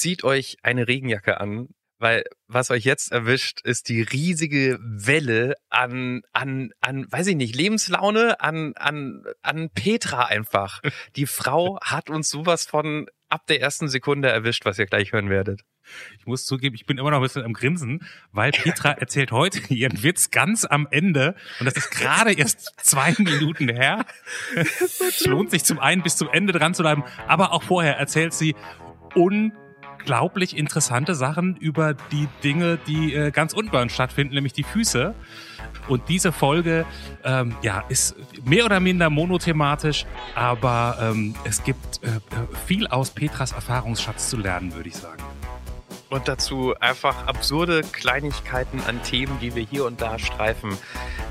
zieht euch eine Regenjacke an, weil was euch jetzt erwischt, ist die riesige Welle an, an, an, weiß ich nicht, Lebenslaune, an, an, an Petra einfach. Die Frau hat uns sowas von ab der ersten Sekunde erwischt, was ihr gleich hören werdet. Ich muss zugeben, ich bin immer noch ein bisschen am Grinsen, weil Petra erzählt heute ihren Witz ganz am Ende und das ist gerade erst zwei Minuten her. Es lohnt sich zum einen bis zum Ende dran zu bleiben, aber auch vorher erzählt sie unglaublich interessante Sachen über die Dinge, die äh, ganz unten bei uns stattfinden, nämlich die Füße. Und diese Folge ähm, ja, ist mehr oder minder monothematisch, aber ähm, es gibt äh, viel aus Petras Erfahrungsschatz zu lernen, würde ich sagen. Und dazu einfach absurde Kleinigkeiten an Themen, die wir hier und da streifen.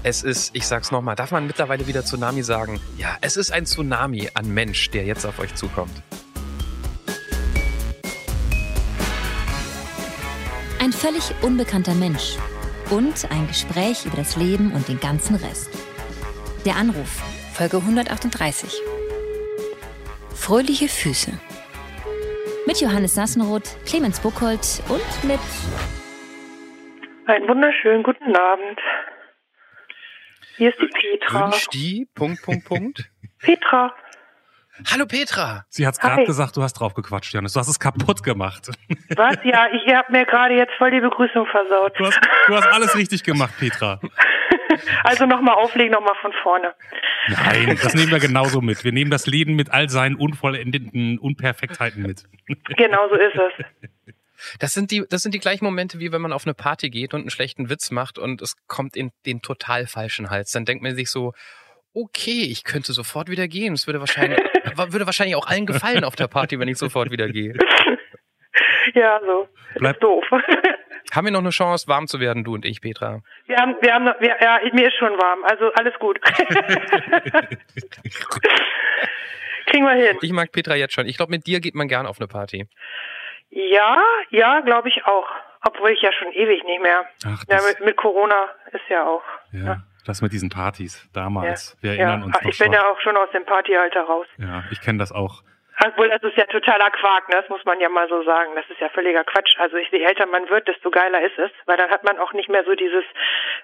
Es ist, ich sag's nochmal, darf man mittlerweile wieder Tsunami sagen? Ja, es ist ein Tsunami an Mensch, der jetzt auf euch zukommt. Ein völlig unbekannter Mensch und ein Gespräch über das Leben und den ganzen Rest. Der Anruf, Folge 138. Fröhliche Füße. Mit Johannes Sassenroth, Clemens Buchholz und mit Einen wunderschönen guten Abend. Hier ist die Petra. Wünscht die, Punkt, Punkt, Punkt. Petra. Hallo Petra. Sie hat's gerade Hi. gesagt, du hast drauf gequatscht, Janis. Du hast es kaputt gemacht. Was? Ja, ich habe mir gerade jetzt voll die Begrüßung versaut. Du hast, du hast alles richtig gemacht, Petra. Also nochmal auflegen, nochmal von vorne. Nein, das nehmen wir genauso mit. Wir nehmen das Leben mit all seinen unvollendeten Unperfektheiten mit. Genau so ist es. Das sind die, das sind die gleichen Momente, wie wenn man auf eine Party geht und einen schlechten Witz macht und es kommt in den total falschen Hals. Dann denkt man sich so, okay, ich könnte sofort wieder gehen. Es würde wahrscheinlich, würde wahrscheinlich auch allen gefallen auf der Party, wenn ich sofort wieder gehe. Ja, so. Bleib- Ist doof. Haben wir noch eine Chance, warm zu werden, du und ich, Petra? Wir haben, wir haben, noch, wir, ja, mir ist schon warm. Also alles gut. Kriegen wir hin. Ich mag Petra jetzt schon. Ich glaube, mit dir geht man gern auf eine Party. Ja, ja, glaube ich auch. Obwohl ich ja schon ewig nicht mehr. Ach, Ja, das, mit, mit Corona ist ja auch. ja, das mit diesen Partys damals. Wir Ja, erinnern uns ach, noch ich bin so. ja auch schon aus dem Partyalter raus. Ja, ich kenne das auch. Obwohl, das ist ja totaler Quark, ne? das muss man ja mal so sagen. Das ist ja völliger Quatsch. Also ich, je älter man wird, desto geiler ist es, weil dann hat man auch nicht mehr so dieses,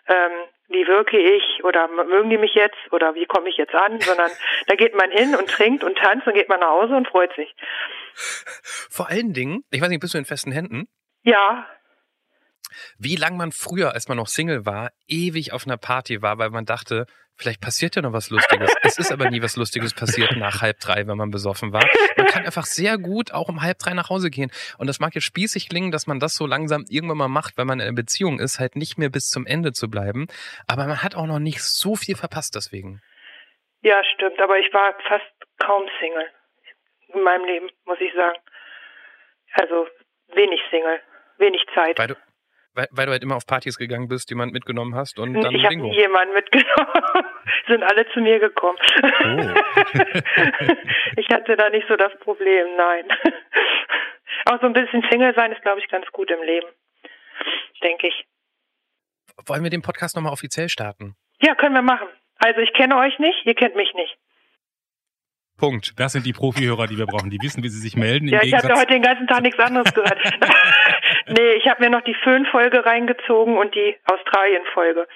ähm, wie wirke ich oder mögen die mich jetzt oder wie komme ich jetzt an, sondern da geht man hin und trinkt und tanzt und geht man nach Hause und freut sich. Vor allen Dingen, ich weiß nicht, bist du in festen Händen? Ja, Wie lang man früher, als man noch Single war, ewig auf einer Party war, weil man dachte, vielleicht passiert ja noch was Lustiges. es ist aber nie was Lustiges passiert nach halb drei, wenn man besoffen war. Man kann einfach sehr gut auch um halb drei nach Hause gehen. Und das mag jetzt spießig klingen, dass man das so langsam irgendwann mal macht, wenn man in einer Beziehung ist, halt nicht mehr bis zum Ende zu bleiben. Aber man hat auch noch nicht so viel verpasst deswegen. ja, stimmt. Aber ich war fast kaum Single in meinem Leben, muss ich sagen. Also wenig Single, wenig Zeit. Weil du, weil, weil du halt immer auf Partys gegangen bist, jemand mitgenommen hast und dann ich habe Bingo. nie jemanden mitgenommen. Sind alle zu mir gekommen. Oh. ich hatte da nicht so das Problem, nein. Auch so ein bisschen Single sein ist, glaube ich, ganz gut im Leben. Denke ich. Wollen wir den Podcast nochmal offiziell starten? Ja, können wir machen. Also ich kenne euch nicht, ihr kennt mich nicht. Punkt. Das sind die Profihörer, die wir brauchen. Die wissen, wie sie sich melden. Im Ja, ich habe heute den ganzen Tag nichts anderes gehört. Nee, ich habe mir noch die Föhn-Folge reingezogen und die Australien-Folge.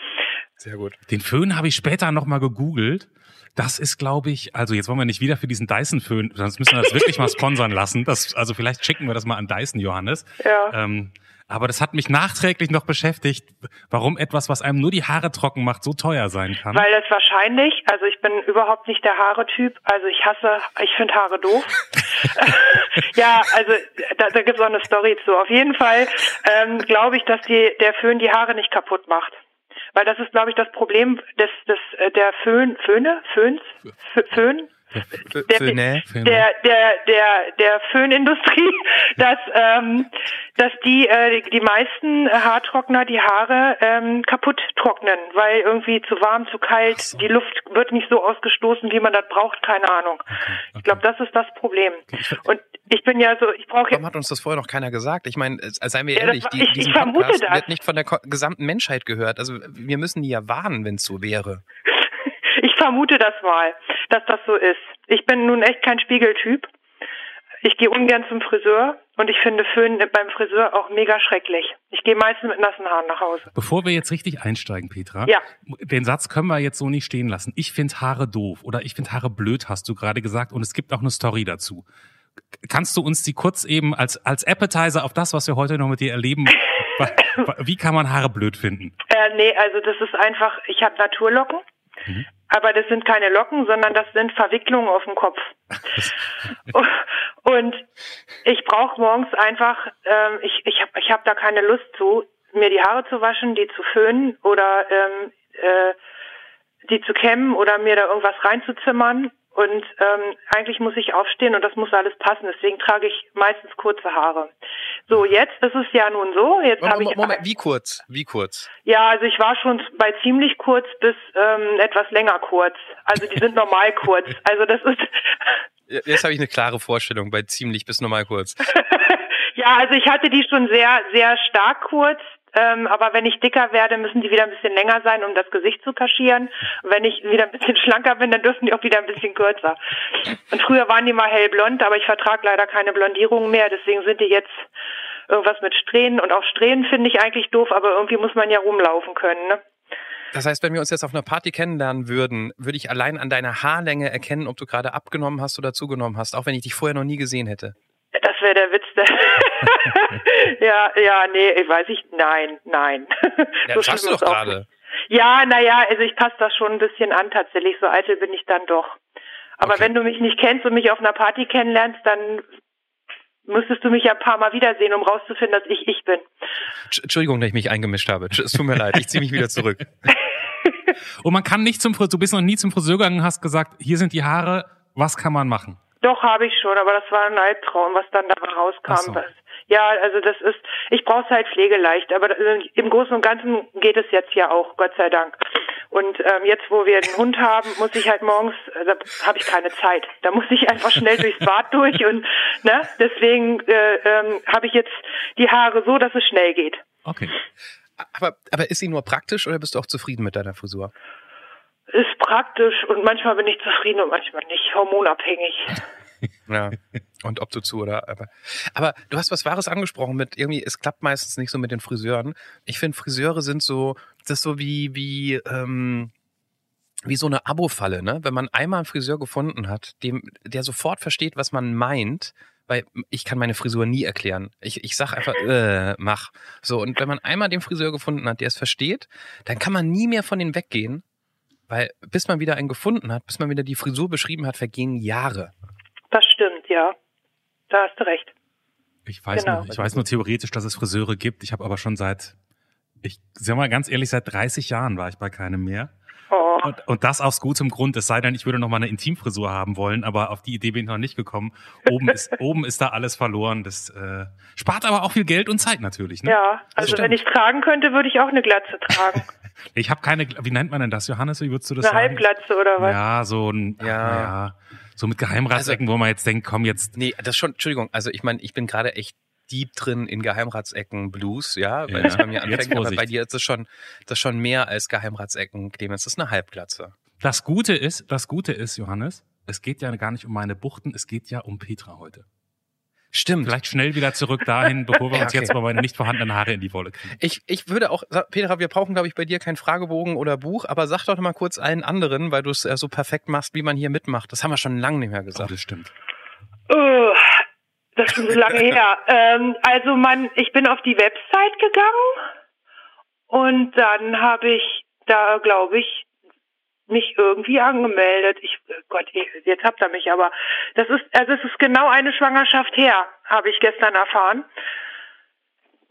Sehr gut. Den Föhn habe ich später nochmal gegoogelt. Das ist, glaube ich, also jetzt wollen wir nicht wieder für diesen Dyson-Föhn, sonst müssen wir das wirklich mal sponsern lassen. Das, also vielleicht schicken wir das mal an Dyson, Johannes. Ja. Ähm, aber das hat mich nachträglich noch beschäftigt, warum etwas, was einem nur die Haare trocken macht, so teuer sein kann. Weil es wahrscheinlich, also ich bin überhaupt nicht der Haare-Typ, also ich hasse, ich finde Haare doof. ja, also da, da gibt es auch eine Story zu. Auf jeden Fall ähm, glaube ich, dass die, der Föhn die Haare nicht kaputt macht. Weil das ist, glaube ich, das Problem des, des äh, der Föhn, Föhne, Föhns, Fö- Föhn, der, Föhne. der, der, der, der Föhnindustrie, dass, ähm, dass die, äh, die, meisten Haartrockner die Haare ähm, kaputt trocknen, weil irgendwie zu warm, zu kalt, so. die Luft wird nicht so ausgestoßen, wie man das braucht, keine Ahnung. Ich glaube, das ist das Problem. Und ich bin ja so, ich brauche Warum hat uns das vorher noch keiner gesagt? Ich meine, äh, seien wir Ja, ehrlich, war- die, ich- ich diesen vermute Podcast das. wird nicht von der gesamten Menschheit gehört. Also wir müssen die ja warnen, wenn es so wäre. Ich vermute das mal, dass das so ist. Ich bin nun echt kein Spiegeltyp. Ich gehe ungern zum Friseur Und ich finde Föhn beim Friseur auch mega schrecklich. Ich gehe meistens mit nassen Haaren nach Hause. Bevor wir jetzt richtig einsteigen, Petra, Ja. den Satz können wir jetzt so nicht stehen lassen. Ich finde Haare doof oder ich finde Haare blöd, hast du gerade gesagt. Und es gibt auch eine Story dazu. Kannst du uns die kurz eben als, als Appetizer auf das, was wir heute noch mit dir erleben, wie kann man Haare blöd finden? Äh, nee, also das ist einfach, ich habe Naturlocken, aber das sind keine Locken, sondern das sind Verwicklungen auf dem Kopf. Und ich brauche morgens einfach, ähm, ich, ich habe ich hab da keine Lust zu, mir die Haare zu waschen, die zu föhnen oder ähm, äh, die zu kämmen oder mir da irgendwas reinzuzimmern. Und ähm, eigentlich muss ich aufstehen und das muss alles passen. Deswegen trage ich meistens kurze Haare. So, jetzt ist es ja nun so. Jetzt habe Moment, ich Moment, wie kurz? Wie kurz? ja, also ich war schon bei ziemlich kurz bis ähm, etwas länger kurz. Also die sind normal kurz. Also das ist Jetzt habe ich eine klare Vorstellung bei ziemlich bis normal kurz. ja, also ich hatte die schon sehr, sehr stark kurz. Ähm, aber wenn ich dicker werde, müssen die wieder ein bisschen länger sein, um das Gesicht zu kaschieren. Und wenn ich wieder ein bisschen schlanker bin, dann dürfen die auch wieder ein bisschen kürzer. Und früher waren die mal hellblond, aber ich vertrage leider keine Blondierung mehr. Deswegen sind die jetzt irgendwas mit Strähnen. Und auch Strähnen finde ich eigentlich doof, aber irgendwie muss man ja rumlaufen können. Ne? Das heißt, wenn wir uns jetzt auf einer Party kennenlernen würden, würde ich allein an deiner Haarlänge erkennen, ob du gerade abgenommen hast oder zugenommen hast, auch wenn ich dich vorher noch nie gesehen hätte. Das wäre der Witz. ja, ja, nee, ich weiß ich, nein, nein. Ja, So das hast du doch gerade. Ja, naja, also ich passe das schon ein bisschen an tatsächlich. So eitel bin ich dann doch. Aber Okay. wenn du mich nicht kennst und mich auf einer Party kennenlernst, dann müsstest du mich ja ein paar Mal wiedersehen, um rauszufinden, dass ich ich bin. Tsch- Entschuldigung, dass ich mich eingemischt habe. Es tut mir leid, ich ziehe mich wieder zurück. Und man kann nicht zum Friseur, du bist noch nie zum Friseur gegangen und hast gesagt, hier sind die Haare, was kann man machen? Doch, habe ich schon, aber das war ein Albtraum, was dann dabei rauskam. So. Das, ja, also das ist, ich brauche es halt pflegeleicht, aber äh, im Großen und Ganzen geht es jetzt ja auch, Gott sei Dank. Und ähm, jetzt, wo wir einen Hund haben, muss ich halt morgens, äh, da habe ich keine Zeit. Da muss ich einfach schnell durchs Bad durch und ne, deswegen äh, ähm, habe ich jetzt die Haare so, dass es schnell geht. Okay. Aber, aber ist sie nur praktisch oder bist du auch zufrieden mit deiner Frisur? Ist praktisch und manchmal bin ich zufrieden und manchmal nicht, hormonabhängig. Ja. Und ob du zu oder aber. Aber du hast was Wahres angesprochen mit irgendwie, es klappt meistens nicht so mit den Friseuren. Ich finde, Friseure sind so, das ist so wie, wie, ähm, wie so eine Abo-Falle, ne? Wenn man einmal einen Friseur gefunden hat, dem, der sofort versteht, was man meint, weil ich kann meine Frisur nie erklären. Ich, ich sag einfach, äh, mach. So, und wenn man einmal den Friseur gefunden hat, der es versteht, dann kann man nie mehr von denen weggehen, weil bis man wieder einen gefunden hat, bis man wieder die Frisur beschrieben hat, vergehen Jahre. Das stimmt, ja. Da hast du recht. Ich weiß, Genau. nur, ich weiß nur theoretisch, dass es Friseure gibt. Ich habe aber schon seit, ich sag mal ganz ehrlich, seit 30 Jahren war ich bei keinem mehr. Oh. Und, und das aus gutem Grund. Es sei denn, ich würde noch mal eine Intimfrisur haben wollen, aber auf die Idee bin ich noch nicht gekommen. Oben ist, oben ist da alles verloren. Das äh, spart aber auch viel Geld und Zeit natürlich. Ne? Ja, also wenn ich tragen könnte, würde ich auch eine Glatze tragen. Ich habe keine, wie nennt man denn das, Johannes? Wie würdest du das Eine sagen? Halbglatze oder was? Ja, so ein, Ja. ja. so mit Geheimratsecken, Also- wo man jetzt denkt, komm jetzt, Nee, das schon, Entschuldigung, also ich meine, ich bin gerade echt deep drin in Geheimratsecken Blues, ja, weil Ja. es bei mir Jetzt anfängt, aber bei dir ist es schon, das ist schon mehr als Geheimratsecken, Clemens, das ist eine Halbglatze. Das Gute ist, das Gute ist, Johannes, es geht ja gar nicht um meine Buchten, es geht ja um Petra heute. Stimmt. Vielleicht schnell wieder zurück dahin, bevor wir Ja, uns okay. jetzt mal meine nicht vorhandenen Haare in die Wolle kriegen. Ich, ich würde auch, Petra, wir brauchen, glaube ich, bei dir keinen Fragebogen oder Buch, aber sag doch mal kurz allen anderen, weil du es äh, so perfekt machst, wie man hier mitmacht. Das haben wir schon lange nicht mehr Oh, gesagt. das stimmt. Oh, das ist schon so lange her. Ähm, also man, ich bin auf die Website gegangen und dann habe ich da, glaube ich, mich irgendwie angemeldet. Ich Gott, jetzt habt ihr mich, aber das ist, also es ist genau eine Schwangerschaft her, habe ich gestern erfahren.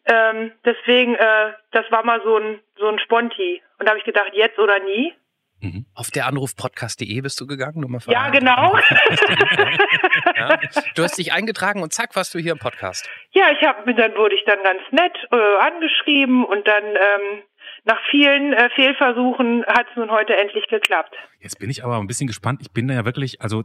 Ähm, deswegen, äh, das war mal so ein so ein Sponti. Und da habe ich gedacht, jetzt oder nie. Mhm. Auf der Anrufpodcast.de bist du gegangen, für Ja, genau. Ja? Du hast dich eingetragen und zack, warst du hier im Podcast. Ja, ich habe dann wurde ich dann ganz nett äh, angeschrieben und dann ähm, nach vielen äh, Fehlversuchen hat es nun heute endlich geklappt. Jetzt bin ich aber ein bisschen gespannt. Ich bin da ja wirklich, also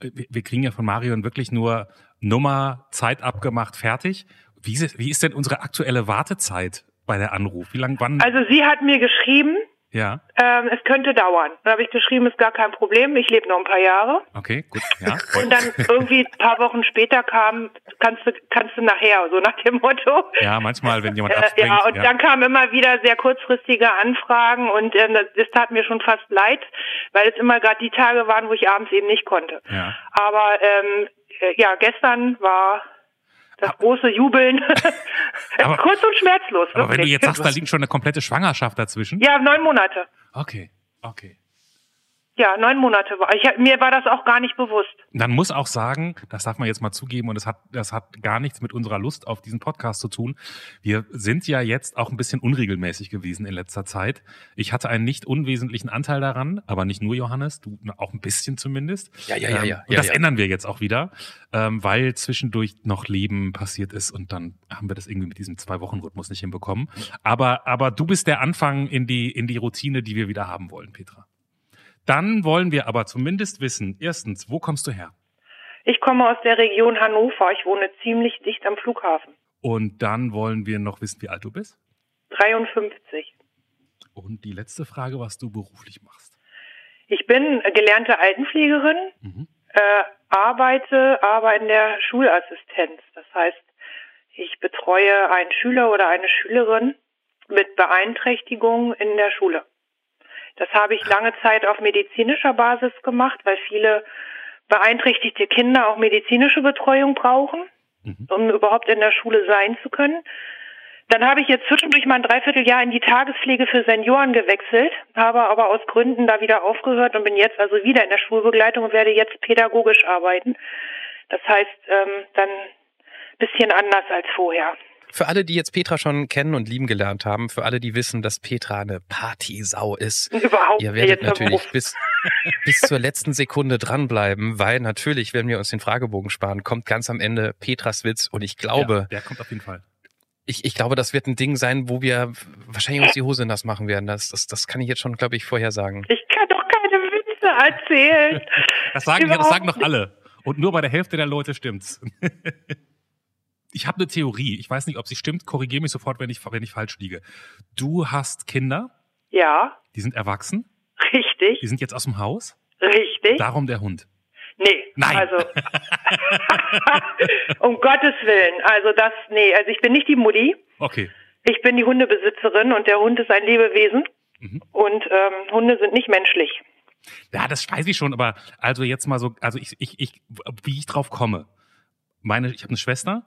äh, wir kriegen ja von Marion wirklich nur Nummer, Zeit abgemacht, fertig. Wie ist, wie ist denn unsere aktuelle Wartezeit bei der Anruf? Wie lang, wann? Also sie hat mir geschrieben, Ja. Ähm, es könnte dauern. Dann habe ich geschrieben, ist gar kein Problem, ich lebe noch ein paar Jahre. Okay, gut. Ja. Und dann irgendwie ein paar Wochen später kam, kannst du, kannst du nachher, so nach dem Motto. Ja, manchmal, wenn jemand Äh, abspringt. ja, und dann kamen immer wieder sehr kurzfristige Anfragen und ähm, das, das tat mir schon fast leid, weil es immer gerade die Tage waren, wo ich abends eben nicht konnte. Ja. Aber ähm, äh, ja, gestern war das große Jubeln Aber- kurz und schmerzlos. Aber wenn du wirklich. jetzt sagst, da liegt schon eine komplette Schwangerschaft dazwischen. ja, neun Monate. Okay, okay. Ja, neun Monate war. Ich, mir war das auch gar nicht bewusst. Man muss auch sagen, das darf man jetzt mal zugeben, und das hat, das hat gar nichts mit unserer Lust auf diesen Podcast zu tun. Wir sind ja jetzt auch ein bisschen unregelmäßig gewesen in letzter Zeit. Ich hatte einen nicht unwesentlichen Anteil daran, aber nicht nur Johannes, du auch ein bisschen zumindest. Ja, ja, ja, Ähm, ja, Und ja, das ja. ändern wir jetzt auch wieder, ähm, weil zwischendurch noch Leben passiert ist und dann haben wir das irgendwie mit diesem Zwei-Wochen-Rhythmus nicht hinbekommen. Aber, aber du bist der Anfang in die, in die Routine, die wir wieder haben wollen, Petra. Dann wollen wir aber zumindest wissen, erstens, wo kommst du her? Ich komme aus der Region Hannover. Ich wohne ziemlich dicht am Flughafen. Und dann wollen wir noch wissen, wie alt du bist. 53. Und die letzte Frage, was du beruflich machst. Ich bin gelernte Altenpflegerin, Mhm. äh, arbeite aber in der Schulassistenz. Das heißt, ich betreue einen Schüler oder eine Schülerin mit Beeinträchtigung in der Schule. Das habe ich lange Zeit auf medizinischer Basis gemacht, weil viele beeinträchtigte Kinder auch medizinische Betreuung brauchen, Mhm. um überhaupt in der Schule sein zu können. Dann habe ich jetzt zwischendurch mal ein Dreivierteljahr in die Tagespflege für Senioren gewechselt, habe aber aus Gründen da wieder aufgehört und bin jetzt also wieder in der Schulbegleitung und werde jetzt pädagogisch arbeiten. Das heißt, ähm, dann bisschen anders als vorher. Für alle, die jetzt Petra schon kennen und lieben gelernt haben, für alle, die wissen, dass Petra eine Partysau ist, Überhaupt ihr werdet natürlich bis, bis zur letzten Sekunde dranbleiben, weil natürlich, wenn wir uns den Fragebogen sparen, kommt ganz am Ende Petras Witz und ich glaube, Ja, der kommt auf jeden Fall. ich, ich glaube, das wird ein Ding sein, wo wir wahrscheinlich uns die Hose nass machen werden. Das, das, das kann ich jetzt schon, glaube ich, vorher sagen. Ich kann doch keine Witze erzählen. Das sagen, ja, das sagen doch alle. Und nur bei der Hälfte der Leute stimmt's. Ich habe eine Theorie. Ich weiß nicht, ob sie stimmt. Korrigiere mich sofort, wenn ich, wenn ich falsch liege. Du hast Kinder, Ja, die sind erwachsen, richtig, die sind jetzt aus dem Haus. richtig. Darum der Hund. Nee, Nein. also um Gottes Willen. Also das, nee, also ich bin nicht die Mutti. Okay. Ich bin die Hundebesitzerin und der Hund ist ein Lebewesen. Mhm. Und ähm, Hunde sind nicht menschlich. Ja, das weiß ich schon, aber also jetzt mal so, also ich, ich, ich wie ich drauf komme. Meine, ich habe eine Schwester,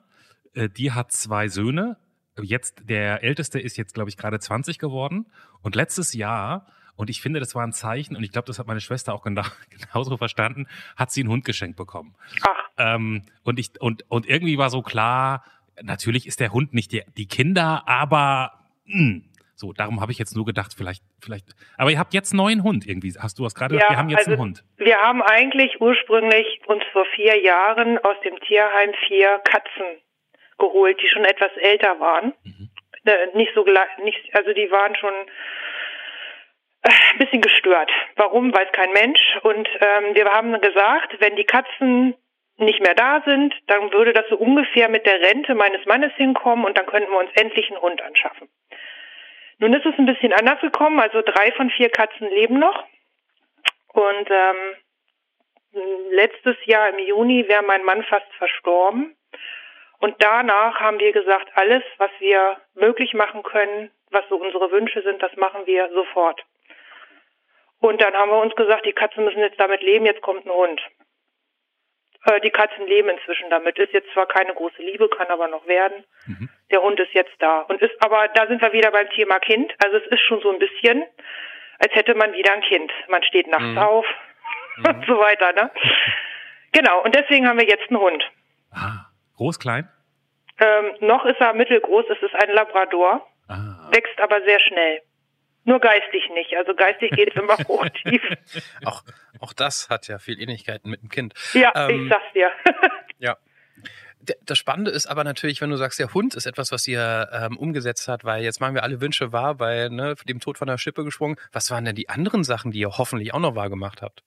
die hat zwei Söhne. Jetzt der älteste ist jetzt glaube ich gerade 20 geworden und letztes Jahr und ich finde, das war ein Zeichen und ich glaube, das hat meine Schwester auch genau, genauso verstanden, hat sie einen Hund geschenkt bekommen. Ach, Ähm, und ich und und irgendwie war so klar, natürlich ist der Hund nicht die, die Kinder, aber mh, so darum habe ich jetzt nur gedacht, vielleicht vielleicht. Aber ihr habt jetzt einen neuen Hund irgendwie. Hast du was gerade? gesagt? wir haben jetzt also einen Hund. Wir haben eigentlich ursprünglich uns vor vier Jahren aus dem Tierheim vier Katzen geholt, die schon etwas älter waren. Mhm. Äh, Nicht so nicht, also die waren schon äh, ein bisschen gestört. Warum, weiß kein Mensch. Und ähm, wir haben gesagt, wenn die Katzen nicht mehr da sind, dann würde das so ungefähr mit der Rente meines Mannes hinkommen und dann könnten wir uns endlich einen Hund anschaffen. Nun ist es ein bisschen anders gekommen, also drei von vier Katzen leben noch. Und ähm, letztes Jahr im Juni wäre mein Mann fast verstorben. Und danach haben wir gesagt, alles, was wir möglich machen können, was so unsere Wünsche sind, das machen wir sofort. Und dann haben wir uns gesagt, die Katzen müssen jetzt damit leben, jetzt kommt ein Hund. Äh, die Katzen leben inzwischen damit. Ist jetzt zwar keine große Liebe, kann aber noch werden. Mhm. Der Hund ist jetzt da. Und ist aber, da sind wir wieder beim Thema Kind. Also es ist schon so ein bisschen, als hätte man wieder ein Kind. Man steht nachts Mhm. auf und so weiter, ne? Genau. Und deswegen haben wir jetzt einen Hund. Ah, groß, klein. Ähm, noch ist er mittelgroß. Es ist ein Labrador. Ah. Wächst aber sehr schnell. Nur geistig nicht. Also geistig geht es immer hoch tief. Auch, auch das hat ja viel Ähnlichkeiten mit dem Kind. Ja, Ähm, ich sag's dir. Ja. Das Spannende ist aber natürlich, wenn du sagst, der Hund ist etwas, was ihr ähm, umgesetzt hat, weil jetzt machen wir alle Wünsche wahr, weil ne, dem Tod von der Schippe gesprungen. Was waren denn die anderen Sachen, die ihr hoffentlich auch noch wahr gemagemacht habt?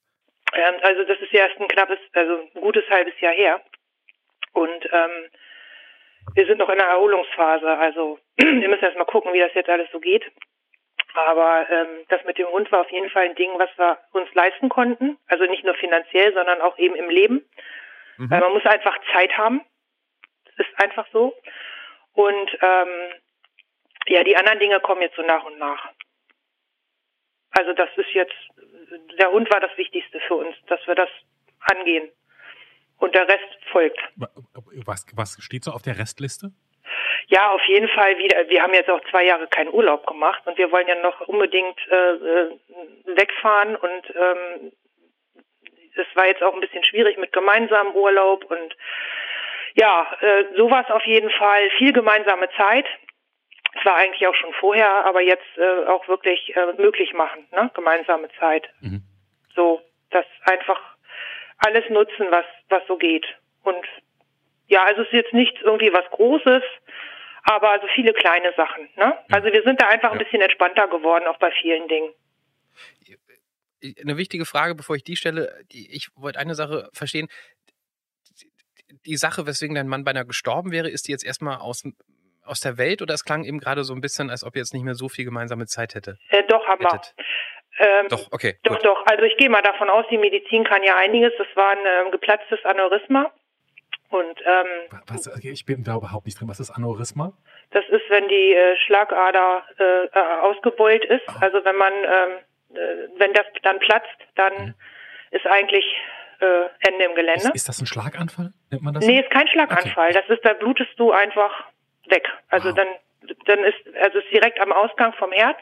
Ähm, also das ist ja erst ein knappes, also ein gutes halbes Jahr her. Und ähm, wir sind noch in der Erholungsphase. Also wir müssen erst mal gucken, wie das jetzt alles so geht. Aber ähm, das mit dem Hund war auf jeden Fall ein Ding, was wir uns leisten konnten. Also nicht nur finanziell, sondern auch eben im Leben. Mhm. Weil man muss einfach Zeit haben. Das ist einfach so. Und ähm, ja, die anderen Dinge kommen jetzt so nach und nach. Also das ist jetzt, der Hund war das Wichtigste für uns, dass wir das angehen. Und der Rest folgt. Was, was steht so auf der Restliste? Ja, auf jeden Fall wieder. Wir haben jetzt auch zwei Jahre keinen Urlaub gemacht und wir wollen ja noch unbedingt äh, äh wegfahren und ähm, es war jetzt auch ein bisschen schwierig mit gemeinsamem Urlaub und ja, äh, sowas auf jeden Fall. Viel gemeinsame Zeit. Es war eigentlich auch schon vorher, aber jetzt äh, auch wirklich äh, möglich machen, ne? gemeinsame Zeit. Mhm. So, das einfach alles nutzen, was, was so geht. Und ja, also es ist jetzt nichts irgendwie was Großes, aber also viele kleine Sachen. Ne? Also wir sind da einfach ein bisschen entspannter geworden, auch bei vielen Dingen. Eine wichtige Frage, bevor ich die stelle, ich wollte eine Sache verstehen. Die Sache, weswegen dein Mann beinahe gestorben wäre, ist die jetzt erstmal aus, aus der Welt oder es klang eben gerade so ein bisschen, als ob ihr jetzt nicht mehr so viel gemeinsame Zeit hätte? Äh, doch, haben wir. Ähm, doch, okay. Doch, gut. doch. Also ich gehe mal davon aus, die Medizin kann ja einiges. Das war ein ähm, geplatztes Aneurysma. Und ähm, was, ich bin da überhaupt nicht drin. Was ist Aneurysma? Das ist, wenn die äh, Schlagader äh, äh, ausgebeult ist. Oh. Also wenn man, ähm, äh, wenn das dann platzt, dann mhm. ist eigentlich äh, Ende im Gelände. Ist, ist, das ein Schlaganfall? Nennt man das? Nee, ist kein Schlaganfall. Okay. Das ist, da blutest du einfach weg. Also wow. dann dann ist, also ist direkt am Ausgang vom Herz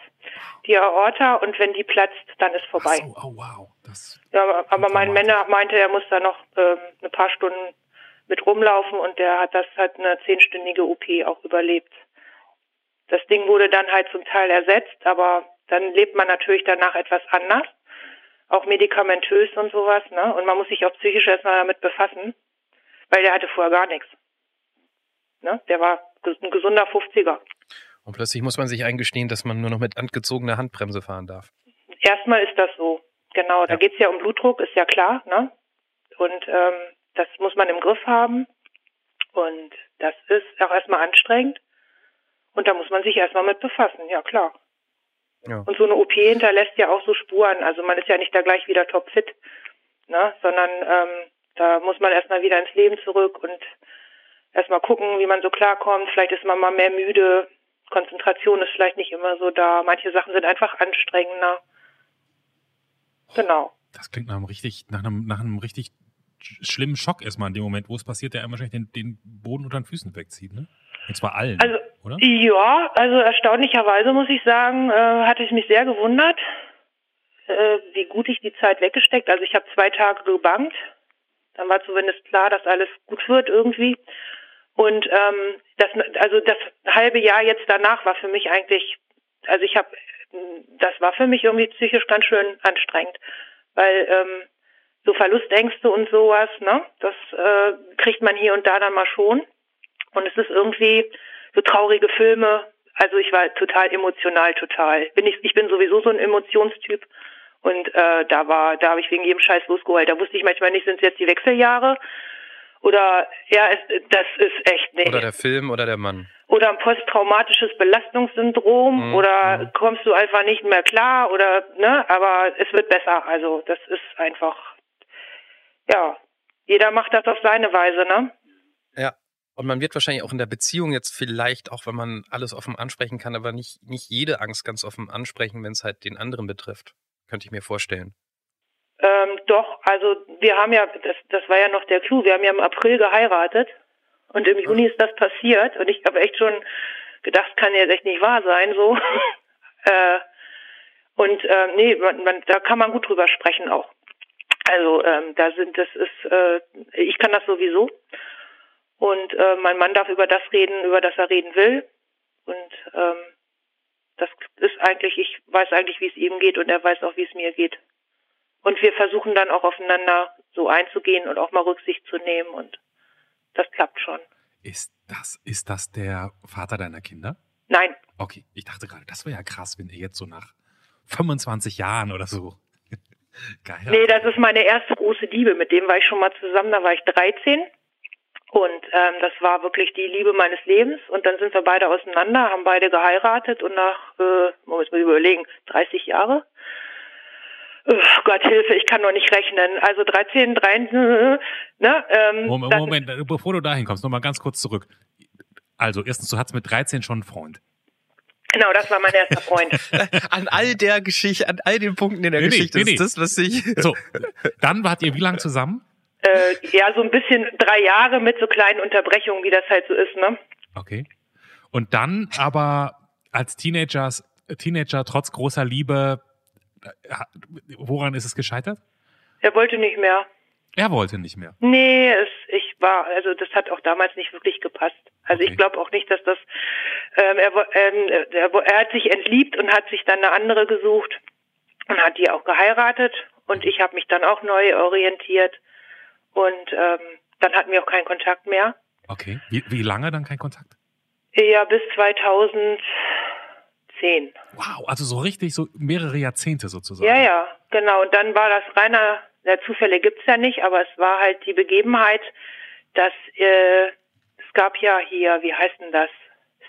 die Aorta und wenn die platzt, dann ist vorbei. Ach so, oh wow. Das ja, aber mein Männer meinte, er muss da noch ähm, ein paar Stunden mit rumlaufen und der hat das hat eine zehnstündige OP auch überlebt. Das Ding wurde dann halt zum Teil ersetzt, aber dann lebt man natürlich danach etwas anders, auch medikamentös und sowas, ne? Und man muss sich auch psychisch erstmal damit befassen, weil der hatte vorher gar nichts. Ne? Der war ein gesunder 50er. Und plötzlich muss man sich eingestehen, dass man nur noch mit angezogener Handbremse fahren darf. Erstmal ist das so. Genau, da ja. geht es ja um Blutdruck, ist ja klar. Ne? Und ähm, das muss man im Griff haben. Und das ist auch erstmal anstrengend. Und da muss man sich erstmal mit befassen, ja klar. Ja. Und so eine OP hinterlässt ja auch so Spuren. Also man ist ja nicht da gleich wieder topfit, ne? sondern ähm, da muss man erstmal wieder ins Leben zurück und erstmal gucken, wie man so klarkommt. Vielleicht ist man mal mehr müde. Konzentration ist vielleicht nicht immer so da. Manche Sachen sind einfach anstrengender. Genau. Das klingt nach einem richtig, nach einem, nach einem richtig schlimmen Schock erstmal in dem Moment, wo es passiert, der einem wahrscheinlich den, den Boden unter den Füßen wegzieht, ne? Und zwar allen, also, oder? Ja, also erstaunlicherweise muss ich sagen, äh, hatte ich mich sehr gewundert, äh, wie gut ich die Zeit weggesteckt. Also ich habe zwei Tage gebankt. Dann war zumindest klar, dass alles gut wird irgendwie. Und ähm, das, also das halbe Jahr jetzt danach war für mich eigentlich, also ich habe, das war für mich irgendwie psychisch ganz schön anstrengend, weil ähm, so Verlustängste und sowas, ne, das äh, kriegt man hier und da dann mal schon. Und es ist irgendwie so traurige Filme. Also ich war total emotional, total. Bin ich, ich bin sowieso so ein Emotionstyp. Und äh, da war, da habe ich wegen jedem Scheiß losgeholt. Da wusste ich manchmal nicht, sind es jetzt die Wechseljahre oder ja, es, das ist echt nicht. Oder der Film oder der Mann. Oder ein posttraumatisches Belastungssyndrom mhm. oder mhm. kommst du einfach nicht mehr klar oder ne, aber es wird besser. Also das ist einfach ja, jeder macht das auf seine Weise, ne? Ja. Und man wird wahrscheinlich auch in der Beziehung jetzt vielleicht, auch wenn man alles offen ansprechen kann, aber nicht, nicht jede Angst ganz offen ansprechen, wenn es halt den anderen betrifft. Könnte ich mir vorstellen. Ähm, doch, also wir haben ja, das, das war ja noch der Clou, wir haben ja im April geheiratet und im Juni ist das passiert und ich habe echt schon gedacht, kann jetzt echt nicht wahr sein, so. äh, und äh, nee, man, man, da kann man gut drüber sprechen auch. Also ähm, da sind, das ist, äh, ich kann das sowieso und äh, mein Mann darf über das reden, über das er reden will und ähm, das ist eigentlich, ich weiß eigentlich, wie es ihm geht und er weiß auch, wie es mir geht. Und wir versuchen dann auch aufeinander so einzugehen und auch mal Rücksicht zu nehmen und das klappt schon. Ist das, ist das der Vater deiner Kinder? Nein. Okay, ich dachte gerade, das wäre ja krass, wenn er jetzt so nach 25 Jahren oder so. Geil. Nee, das ist meine erste große Liebe. Mit dem war ich schon mal zusammen, da war ich 13. Und ähm, das war wirklich die Liebe meines Lebens. Und dann sind wir beide auseinander, haben beide geheiratet und nach, äh, muss man überlegen, 30 Jahre. Oh Gott, Hilfe, ich kann noch nicht rechnen. Also 13, 13, ne? Ähm, Moment, Moment, bevor du dahin kommst, nochmal ganz kurz zurück. Also, erstens, du hattest mit 13 schon einen Freund. Genau, das war mein erster Freund. an all der Geschichte, an all den Punkten in der Nee, Geschichte nee, nee. ist das, was ich. So, dann wart ihr wie lange zusammen? äh, ja, so ein bisschen drei Jahre mit so kleinen Unterbrechungen, wie das halt so ist, ne? Okay. Und dann aber als Teenagers, Teenager trotz großer Liebe, woran ist es gescheitert? Er wollte nicht mehr. Er wollte nicht mehr. Nee, es, ich war, also das hat auch damals nicht wirklich gepasst. Also Okay. ich glaube auch nicht, dass das, ähm, er, ähm, er, er hat sich entliebt und hat sich dann eine andere gesucht und hat die auch geheiratet und ich habe mich dann auch neu orientiert und ähm, dann hatten wir auch keinen Kontakt mehr. Okay. Wie, wie lange dann kein Kontakt? Ja, bis 2010. Wow, also so richtig, so mehrere Jahrzehnte sozusagen. Ja, ja, genau. Und dann war das reiner, ja, Zufälle gibt's ja nicht, aber es war halt die Begebenheit, dass äh, es gab ja hier, wie heißt denn das?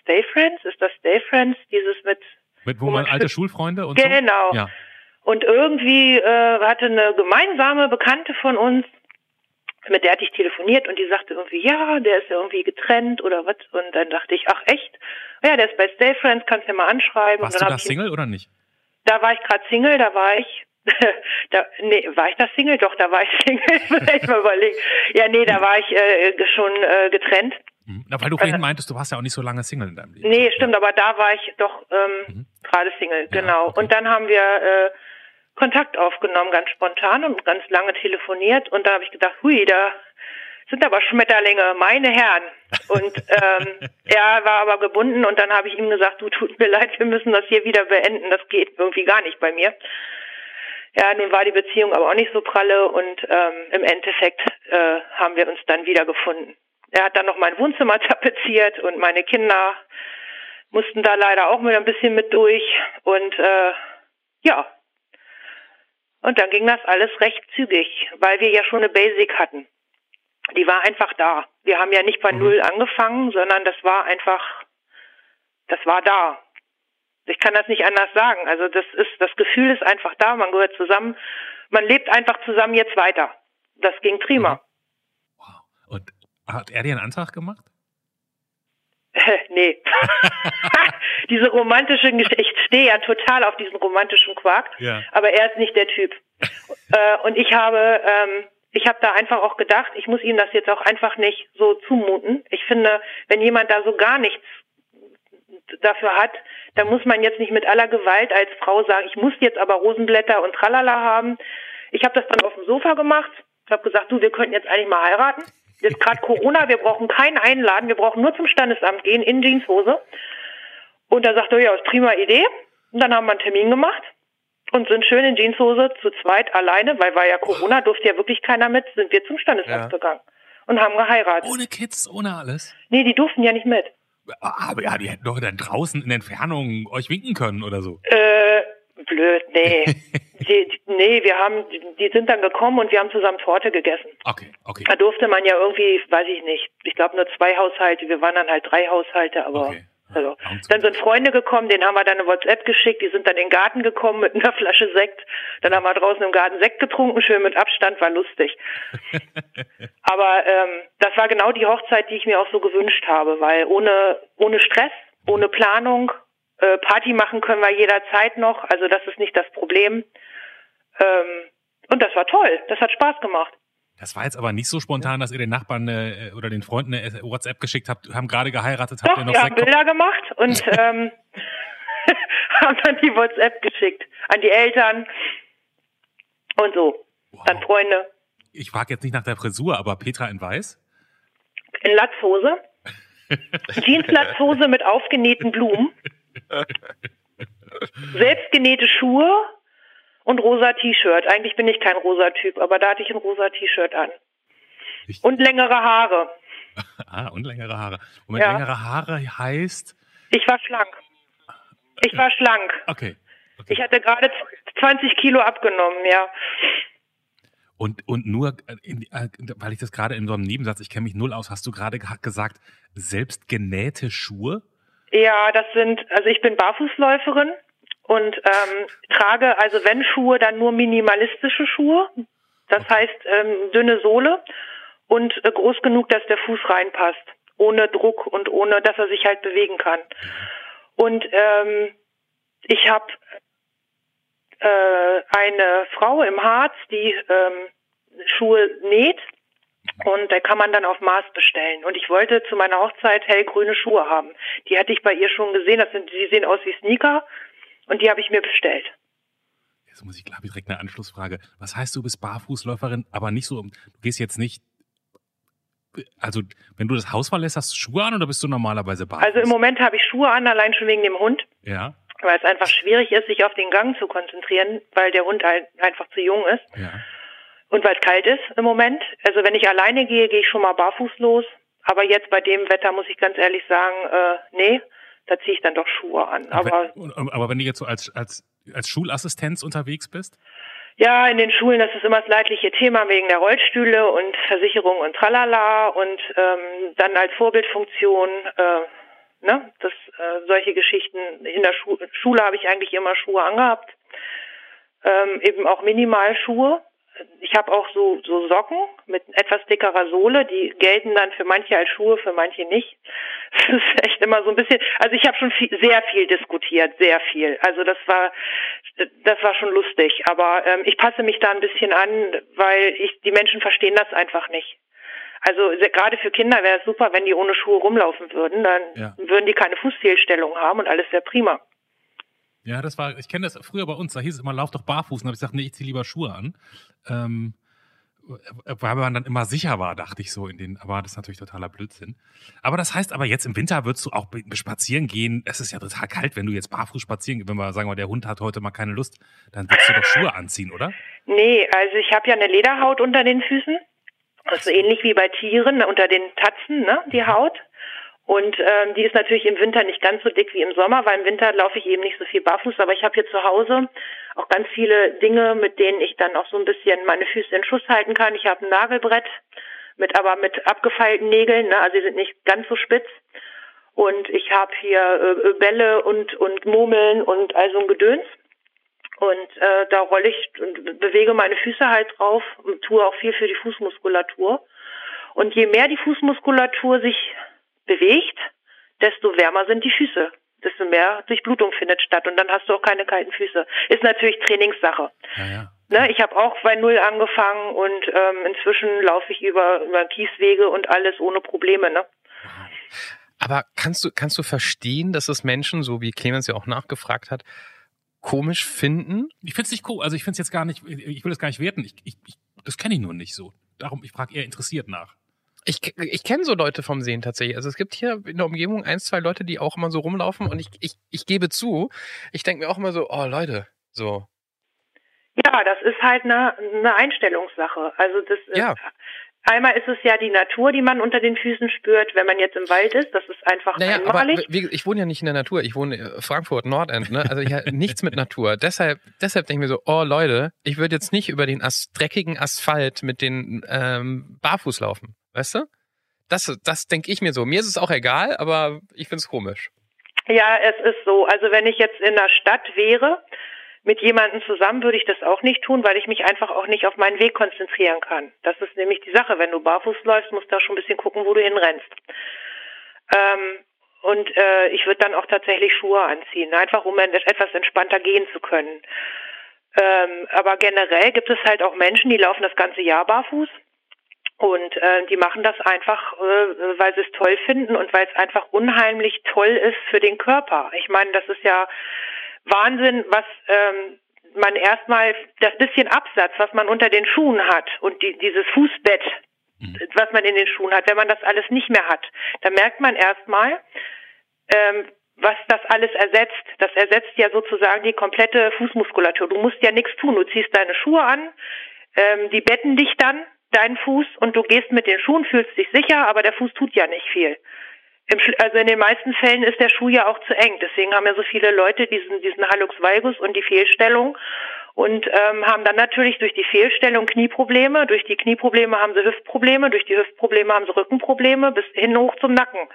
Stay Friends? Ist das Stay Friends? Dieses mit Mit wo Wo man alte Schulfreunde und so? Genau. Ja. Und irgendwie äh, hatte eine gemeinsame Bekannte von uns, mit der hatte ich telefoniert und die sagte irgendwie, ja, der ist ja irgendwie getrennt oder was. Und dann dachte ich, ach echt? Ja, der ist bei Stay Friends, kannst du ja mal anschreiben. Warst du da Single oder nicht? Da war ich gerade Single, da war ich. da, nee, war ich da Single? Doch, da war ich Single. Vielleicht mal überlegen. Ja, nee, da war ich äh, schon äh, getrennt. Mhm. Na, weil du vorhin meintest, du warst ja auch nicht so lange Single in deinem Leben. Nee, stimmt, aber da war ich doch ähm, gerade Single, Ja, genau. okay. Und dann haben wir äh, Kontakt aufgenommen, ganz spontan und ganz lange telefoniert. Und da habe ich gedacht, hui, da sind aber Schmetterlinge, meine Herren. Und ähm, er war aber gebunden und dann habe ich ihm gesagt, du tut mir leid, wir müssen das hier wieder beenden, das geht irgendwie gar nicht bei mir. Ja, nun war die Beziehung aber auch nicht so pralle und ähm, im Endeffekt äh, haben wir uns dann wieder gefunden. Er hat dann noch mein Wohnzimmer tapeziert und meine Kinder mussten da leider auch mit ein bisschen mit durch und äh, ja. Und dann ging das alles recht zügig, weil wir ja schon eine Basic hatten. Die war einfach da. Wir haben ja nicht bei Null angefangen, sondern das war einfach, das war da. Ich kann das nicht anders sagen. Also das ist, das Gefühl ist einfach da, man gehört zusammen, man lebt einfach zusammen jetzt weiter. Das ging prima. Wow. Und hat er dir einen Antrag gemacht? nee. Diese romantische Geschichte, ich stehe ja total auf diesen romantischen Quark, Ja. aber er ist nicht der Typ. äh, und ich habe, ähm, ich habe da einfach auch gedacht, ich muss ihm das jetzt auch einfach nicht so zumuten. Ich finde, wenn jemand da so gar nichts dafür hat, dann muss man jetzt nicht mit aller Gewalt als Frau sagen, ich muss jetzt aber Rosenblätter und Tralala haben. Ich habe das dann auf dem Sofa gemacht, habe gesagt, du, wir könnten jetzt eigentlich mal heiraten. Jetzt gerade Corona, wir brauchen keinen einladen, wir brauchen nur zum Standesamt gehen in Jeanshose. Und da sagte er, ja, ist prima Idee. Und dann haben wir einen Termin gemacht und sind schön in Jeanshose zu zweit alleine, weil war ja Corona, durfte ja wirklich keiner mit, sind wir zum Standesamt Ja. gegangen und haben geheiratet. Ohne Kids, ohne alles. Nee, die durften ja nicht mit. Aber ja, die hätten doch dann draußen in Entfernung euch winken können oder so. Äh, blöd, nee. die, nee, wir haben, die, die sind dann gekommen und wir haben zusammen Torte gegessen. Okay, okay. Da durfte man ja irgendwie, weiß ich nicht, ich glaube nur zwei Haushalte, wir waren dann halt drei Haushalte, aber Okay. Also. Dann sind Freunde gekommen, denen haben wir dann eine WhatsApp geschickt, die sind dann in den Garten gekommen mit einer Flasche Sekt. Dann haben wir draußen im Garten Sekt getrunken, schön mit Abstand, war lustig. aber ähm, das war genau die Hochzeit, die ich mir auch so gewünscht habe, weil ohne, ohne Stress, ohne Planung, äh, Party machen können wir jederzeit noch, also das ist nicht das Problem. Ähm, und das war toll, das hat Spaß gemacht. Das war jetzt aber nicht so spontan, dass ihr den Nachbarn äh, oder den Freunden eine WhatsApp geschickt habt, haben gerade geheiratet, habt Doch, ihr noch wir haben? Bilder gemacht und ähm, haben dann die WhatsApp geschickt an die Eltern und so. Dann Wow. Freunde Ich frage jetzt nicht nach der Frisur, aber Petra in Weiß? in Latzhose, Jeanslatzhose mit aufgenähten Blumen, selbstgenähte Schuhe und rosa T-Shirt. Eigentlich bin ich kein rosa Typ, aber da hatte ich ein rosa T-Shirt an. Ich- Und längere Haare. Ah, und längere Haare. Moment, Ja. längere Haare heißt. Ich war schlank. Ich war schlank. Okay. okay. Ich hatte gerade 20 Kilo abgenommen, ja. Und, und nur, äh, in, äh, weil ich das gerade in so einem Nebensatz, ich kenne mich null aus, hast du gerade gesagt, selbst genähte Schuhe? Ja, das sind, also ich bin Barfußläuferin und ähm, trage also wenn Schuhe, dann nur minimalistische Schuhe. Das heißt ähm, dünne Sohle und äh, groß genug, dass der Fuß reinpasst, ohne Druck und ohne, dass er sich halt bewegen kann. Und ähm, ich habe äh, eine Frau im Harz, die ähm, Schuhe näht und da kann man dann auf Maß bestellen. Und ich wollte zu meiner Hochzeit hellgrüne Schuhe haben. Die hatte ich bei ihr schon gesehen. Das sind, die sehen aus wie Sneaker und die habe ich mir bestellt. Jetzt muss ich, glaube ich, direkt eine Anschlussfrage. Was heißt, du bist Barfußläuferin, aber nicht so, du gehst jetzt nicht, also wenn du das Haus verlässt, hast du Schuhe an oder bist du normalerweise barfuß? Also im Moment habe ich Schuhe an, allein schon wegen dem Hund. Ja. Weil es einfach schwierig ist, sich auf den Gang zu konzentrieren, weil der Hund halt einfach zu jung ist. Ja. Und weil es kalt ist im Moment. Also wenn ich alleine gehe, gehe ich schon mal barfuß los. Aber jetzt bei dem Wetter muss ich ganz ehrlich sagen, äh, nee, da ziehe ich dann doch Schuhe an. Aber, wenn, aber wenn du jetzt so als, als, als Schulassistenz unterwegs bist? Ja, in den Schulen, das ist immer das leidliche Thema wegen der Rollstühle und Versicherung und tralala und ähm, dann als Vorbildfunktion, äh, ne, das äh, solche Geschichten. In der Schu Schule habe ich eigentlich immer Schuhe angehabt, ähm, eben auch Minimalschuhe ich habe auch so, so Socken mit etwas dickerer Sohle, die gelten dann für manche als Schuhe, für manche nicht. Das ist echt immer so ein bisschen, also ich habe schon viel, sehr viel diskutiert, sehr viel. Also das war, das war schon lustig. Aber ähm, ich passe mich da ein bisschen an, weil ich, die Menschen verstehen das einfach nicht. Also gerade für Kinder wäre es super, wenn die ohne Schuhe rumlaufen würden, dann ja. würden die keine Fußfehlstellung haben und alles wäre prima. Ja, das war, ich kenne das früher bei uns, da hieß es immer, lauf doch barfuß. Und habe ich gesagt, nee, ich ziehe lieber Schuhe an. Ähm, weil man dann immer sicher war, dachte ich so in den, aber das ist natürlich totaler Blödsinn. Aber das heißt aber jetzt im Winter würdest du auch spazieren gehen. Es ist ja total kalt, wenn du jetzt barfuß spazieren gehst. Wenn wir sagen, wir, der Hund hat heute mal keine Lust, dann würdest du doch Schuhe anziehen, oder? Nee, also ich habe ja eine Lederhaut unter den Füßen. Das ist ähnlich wie bei Tieren, unter den Tatzen, ne, die Haut. Und ähm, die ist natürlich im Winter nicht ganz so dick wie im Sommer, weil im Winter laufe ich eben nicht so viel barfuß. Aber ich habe hier zu Hause auch ganz viele Dinge, mit denen ich dann auch so ein bisschen meine Füße in Schuss halten kann. Ich habe ein Nagelbrett mit aber mit abgefeilten Nägeln, ne? also sie sind nicht ganz so spitz. Und ich habe hier äh, Bälle und und Murmeln und all so ein Gedöns. Und äh, da rolle ich und bewege meine Füße halt drauf und tue auch viel für die Fußmuskulatur. Und je mehr die Fußmuskulatur sich bewegt, desto wärmer sind die Füße, desto mehr Durchblutung findet statt und dann hast du auch keine kalten Füße. Ist natürlich Trainingssache. Ja, ja. Ne, ich habe auch bei Null angefangen und ähm, inzwischen laufe ich über, über Kieswege und alles ohne Probleme. Ne? Aber kannst du, kannst du verstehen, dass es Menschen, so wie Clemens ja auch nachgefragt hat, komisch finden? Ich finde es nicht cool. Also ich finde es jetzt gar nicht, ich will das gar nicht werten. Ich, ich, ich das kenne ich nur nicht so. Darum, ich frage eher interessiert nach. Ich, ich kenne so Leute vom Sehen tatsächlich. Also es gibt hier in der Umgebung ein, zwei Leute, die auch immer so rumlaufen und ich, ich, ich gebe zu, ich denke mir auch immer so, oh Leute, so. Ja, das ist halt eine, eine Einstellungssache. Also das ist, ja. Einmal ist es ja die Natur, die man unter den Füßen spürt, wenn man jetzt im Wald ist. Das ist einfach naja, einmalig. Aber ich wohne ja nicht in der Natur. Ich wohne in Frankfurt Nordend. Ne? Also ich nichts mit Natur. Deshalb, deshalb denke ich mir so: Oh Leute, ich würde jetzt nicht über den As dreckigen Asphalt mit den ähm, Barfuß laufen. Weißt du? Das, das denke ich mir so. Mir ist es auch egal, aber ich finde es komisch. Ja, es ist so. Also wenn ich jetzt in der Stadt wäre, mit jemandem zusammen würde ich das auch nicht tun, weil ich mich einfach auch nicht auf meinen Weg konzentrieren kann. Das ist nämlich die Sache. Wenn du barfuß läufst, musst du auch schon ein bisschen gucken, wo du hinrennst. Ähm, und äh, ich würde dann auch tatsächlich Schuhe anziehen, einfach um etwas entspannter gehen zu können. Ähm, aber generell gibt es halt auch Menschen, die laufen das ganze Jahr barfuß. Und äh, die machen das einfach, äh, weil sie es toll finden und weil es einfach unheimlich toll ist für den Körper. Ich meine, das ist ja Wahnsinn, was ähm, man erstmal das bisschen Absatz, was man unter den Schuhen hat und die, dieses Fußbett, mhm. was man in den Schuhen hat, wenn man das alles nicht mehr hat, dann merkt man erstmal, ähm, was das alles ersetzt. Das ersetzt ja sozusagen die komplette Fußmuskulatur. Du musst ja nichts tun. Du ziehst deine Schuhe an, ähm, die betten dich dann, deinen Fuß, und du gehst mit den Schuhen, fühlst dich sicher, aber der Fuß tut ja nicht viel. Im, also in den meisten Fällen ist der Schuh ja auch zu eng. Deswegen haben ja so viele Leute diesen, diesen Hallux valgus und die Fehlstellung. und ähm, haben dann natürlich durch die Fehlstellung Knieprobleme, durch die Knieprobleme haben sie Hüftprobleme, durch die Hüftprobleme haben sie Rückenprobleme bis hin hoch zum Nacken.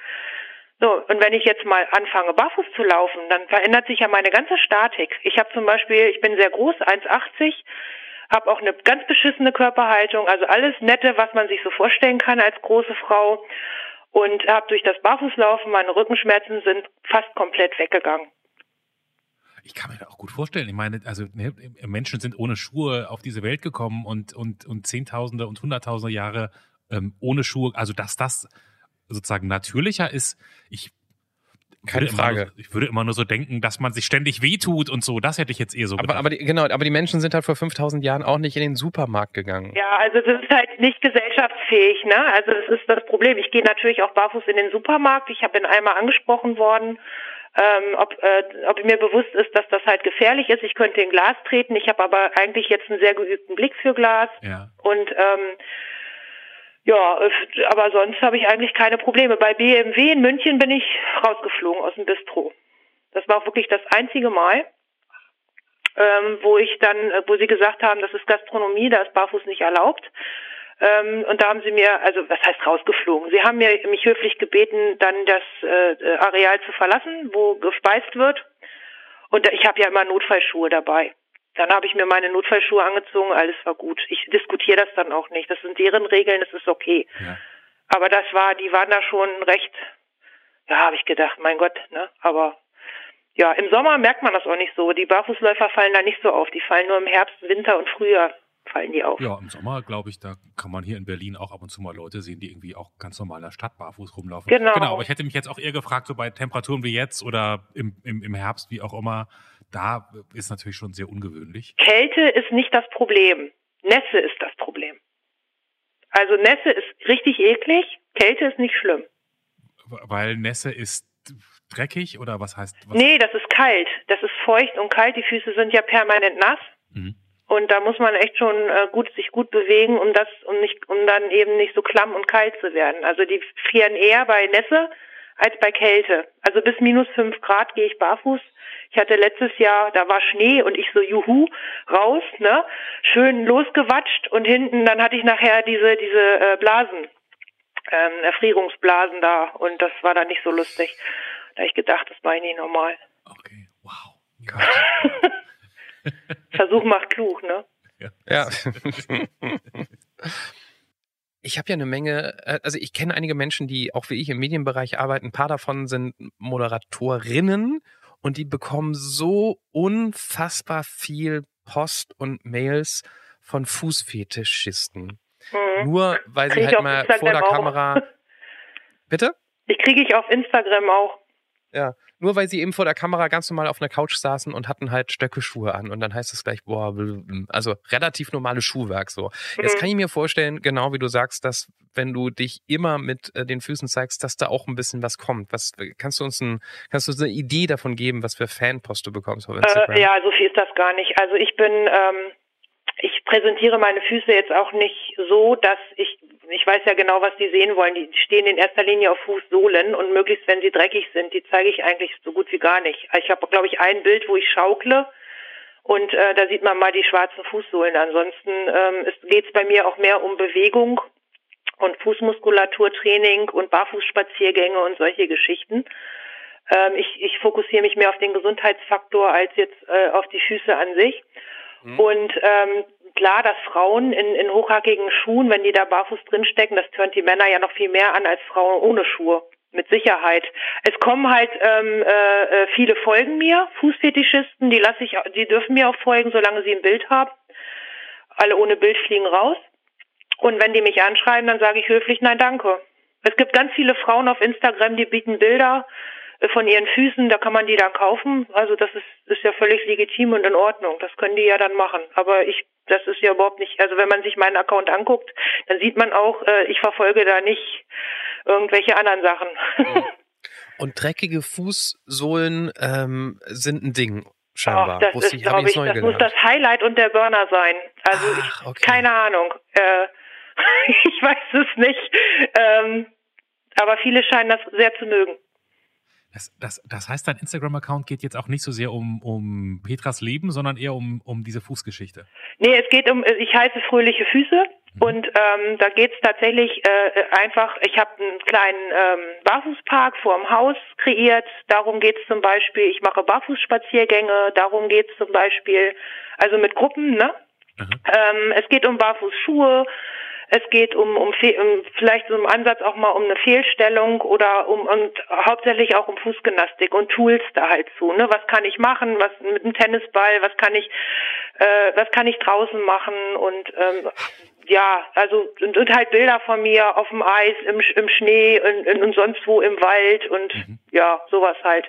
So, und wenn ich jetzt mal anfange, barfuß zu laufen, dann verändert sich ja meine ganze Statik. Ich habe zum Beispiel, ich bin sehr groß, 1,80, habe auch eine ganz beschissene Körperhaltung, also alles Nette, was man sich so vorstellen kann als große Frau. Und habe durch das Barfußlaufen, meine Rückenschmerzen sind fast komplett weggegangen. Ich kann mir das auch gut vorstellen. Ich meine, also ne, Menschen sind ohne Schuhe auf diese Welt gekommen und, und, und Zehntausende und Hunderttausende Jahre ähm, ohne Schuhe. Also, dass das sozusagen natürlicher ist, ich keine Frage. Nur, ich würde immer nur so denken, dass man sich ständig wehtut und so. Das hätte ich jetzt eher so aber, aber die, genau, aber die Menschen sind halt vor 5000 Jahren auch nicht in den Supermarkt gegangen. Ja, also das ist halt nicht gesellschaftsfähig, ne? Also das ist das Problem. Ich gehe natürlich auch barfuß in den Supermarkt. Ich habe ihn einmal angesprochen worden ähm, ob, äh, ob mir bewusst ist, dass das halt gefährlich ist. Ich könnte in Glas treten. Ich habe aber eigentlich jetzt einen sehr geübten Blick für Glas. Ja. Und ähm, ja, aber sonst habe ich eigentlich keine Probleme. Bei BMW in München bin ich rausgeflogen aus dem Bistro. Das war wirklich das einzige Mal, ähm, wo ich dann, wo sie gesagt haben, das ist Gastronomie, da ist Barfuß nicht erlaubt. Ähm, und da haben sie mir, also was heißt rausgeflogen? Sie haben mir mich höflich gebeten, dann das äh, Areal zu verlassen, wo gespeist wird. Und ich habe ja immer Notfallschuhe dabei. Dann habe ich mir meine Notfallschuhe angezogen, alles war gut. Ich diskutiere das dann auch nicht. Das sind deren Regeln, das ist okay. Ja. Aber das war, die waren da schon recht, ja, habe ich gedacht, mein Gott, ne? Aber ja, im Sommer merkt man das auch nicht so. Die Barfußläufer fallen da nicht so auf. Die fallen nur im Herbst, Winter und Frühjahr fallen die auf. Ja, im Sommer, glaube ich, da kann man hier in Berlin auch ab und zu mal Leute sehen, die irgendwie auch ganz normal in der Stadt barfuß rumlaufen. Genau. Genau, aber ich hätte mich jetzt auch eher gefragt, so bei Temperaturen wie jetzt oder im, im, im Herbst, wie auch immer, da ist natürlich schon sehr ungewöhnlich. Kälte ist nicht das Problem. Nässe ist das Problem. Also Nässe ist richtig eklig, Kälte ist nicht schlimm. Weil Nässe ist dreckig oder was heißt? Was? Nee, das ist kalt. Das ist feucht und kalt. Die Füße sind ja permanent nass. Mhm. Und da muss man echt schon äh, gut sich gut bewegen, um das um nicht um dann eben nicht so klamm und kalt zu werden. Also die frieren eher bei Nässe als bei Kälte. Also bis minus fünf Grad gehe ich barfuß. Ich hatte letztes Jahr, da war Schnee und ich so juhu raus, ne, schön losgewatscht und hinten dann hatte ich nachher diese diese äh, Blasen, ähm, Erfrierungsblasen da und das war dann nicht so lustig. Da habe ich gedacht, das war nicht normal. Okay, wow. Versuch macht klug, ne? Ja. ja. ich habe ja eine Menge, äh, also ich kenne einige Menschen, die auch wie ich im Medienbereich arbeiten. Ein paar davon sind Moderatorinnen und die bekommen so unfassbar viel Post und Mails von Fußfetischisten. Mhm. Nur weil sie halt mal vor der Kamera. Bitte? Ich kriege ich auf Instagram auch. Ja, nur weil sie eben vor der Kamera ganz normal auf einer Couch saßen und hatten halt Stöckeschuhe an und dann heißt es gleich, boah, also relativ normales Schuhwerk so. Mhm. Jetzt kann ich mir vorstellen, genau wie du sagst, dass wenn du dich immer mit äh, den Füßen zeigst, dass da auch ein bisschen was kommt. Was kannst du uns ein, kannst du uns eine Idee davon geben, was für Fanpost du bekommst auf Instagram? Äh, ja, so viel ist das gar nicht. Also ich bin ähm, ich präsentiere meine Füße jetzt auch nicht so, dass ich ich weiß ja genau, was die sehen wollen. Die stehen in erster Linie auf Fußsohlen und möglichst, wenn sie dreckig sind, die zeige ich eigentlich so gut wie gar nicht. Ich habe, glaube ich, ein Bild, wo ich schaukle und äh, da sieht man mal die schwarzen Fußsohlen. Ansonsten ähm, geht es bei mir auch mehr um Bewegung und Fußmuskulaturtraining und Barfußspaziergänge und solche Geschichten. Ähm, ich, ich fokussiere mich mehr auf den Gesundheitsfaktor als jetzt äh, auf die Füße an sich. Mhm. Und ähm, klar, dass Frauen in, in hochhackigen Schuhen, wenn die da barfuß drinstecken, das tönt die Männer ja noch viel mehr an als Frauen ohne Schuhe. Mit Sicherheit. Es kommen halt ähm, äh, äh viele folgen mir, Fußfetischisten, die lasse ich, die dürfen mir auch folgen, solange sie ein Bild haben. Alle ohne Bild fliegen raus. Und wenn die mich anschreiben, dann sage ich höflich Nein, danke. Es gibt ganz viele Frauen auf Instagram, die bieten Bilder von ihren Füßen, da kann man die dann kaufen. Also das ist, ist ja völlig legitim und in Ordnung. Das können die ja dann machen. Aber ich, das ist ja überhaupt nicht, also wenn man sich meinen Account anguckt, dann sieht man auch, äh, ich verfolge da nicht irgendwelche anderen Sachen. Und dreckige Fußsohlen ähm, sind ein Ding scheinbar. Ach, das ist, glaube ich, das gelernt. muss das Highlight und der Burner sein. Also Ach, okay. ich, keine Ahnung. Äh, ich weiß es nicht. Ähm, aber viele scheinen das sehr zu mögen. Das, das, das heißt, dein Instagram-Account geht jetzt auch nicht so sehr um, um Petras Leben, sondern eher um, um diese Fußgeschichte. Nee, es geht um, ich heiße Fröhliche Füße mhm. und ähm, da geht's tatsächlich äh, einfach, ich habe einen kleinen ähm, Barfußpark vor dem Haus kreiert, darum geht's zum Beispiel, ich mache Barfußspaziergänge, darum geht's zum Beispiel, also mit Gruppen, ne? Ähm, es geht um Barfußschuhe, es geht um, um, um vielleicht so im Ansatz auch mal um eine Fehlstellung oder um und hauptsächlich auch um Fußgymnastik und Tools da halt zu. Ne? Was kann ich machen? Was mit dem Tennisball? Was kann ich äh, was kann ich draußen machen? Und ähm, ja, also und, und halt Bilder von mir auf dem Eis, im, im Schnee und, und sonst wo im Wald und mhm. ja, sowas halt.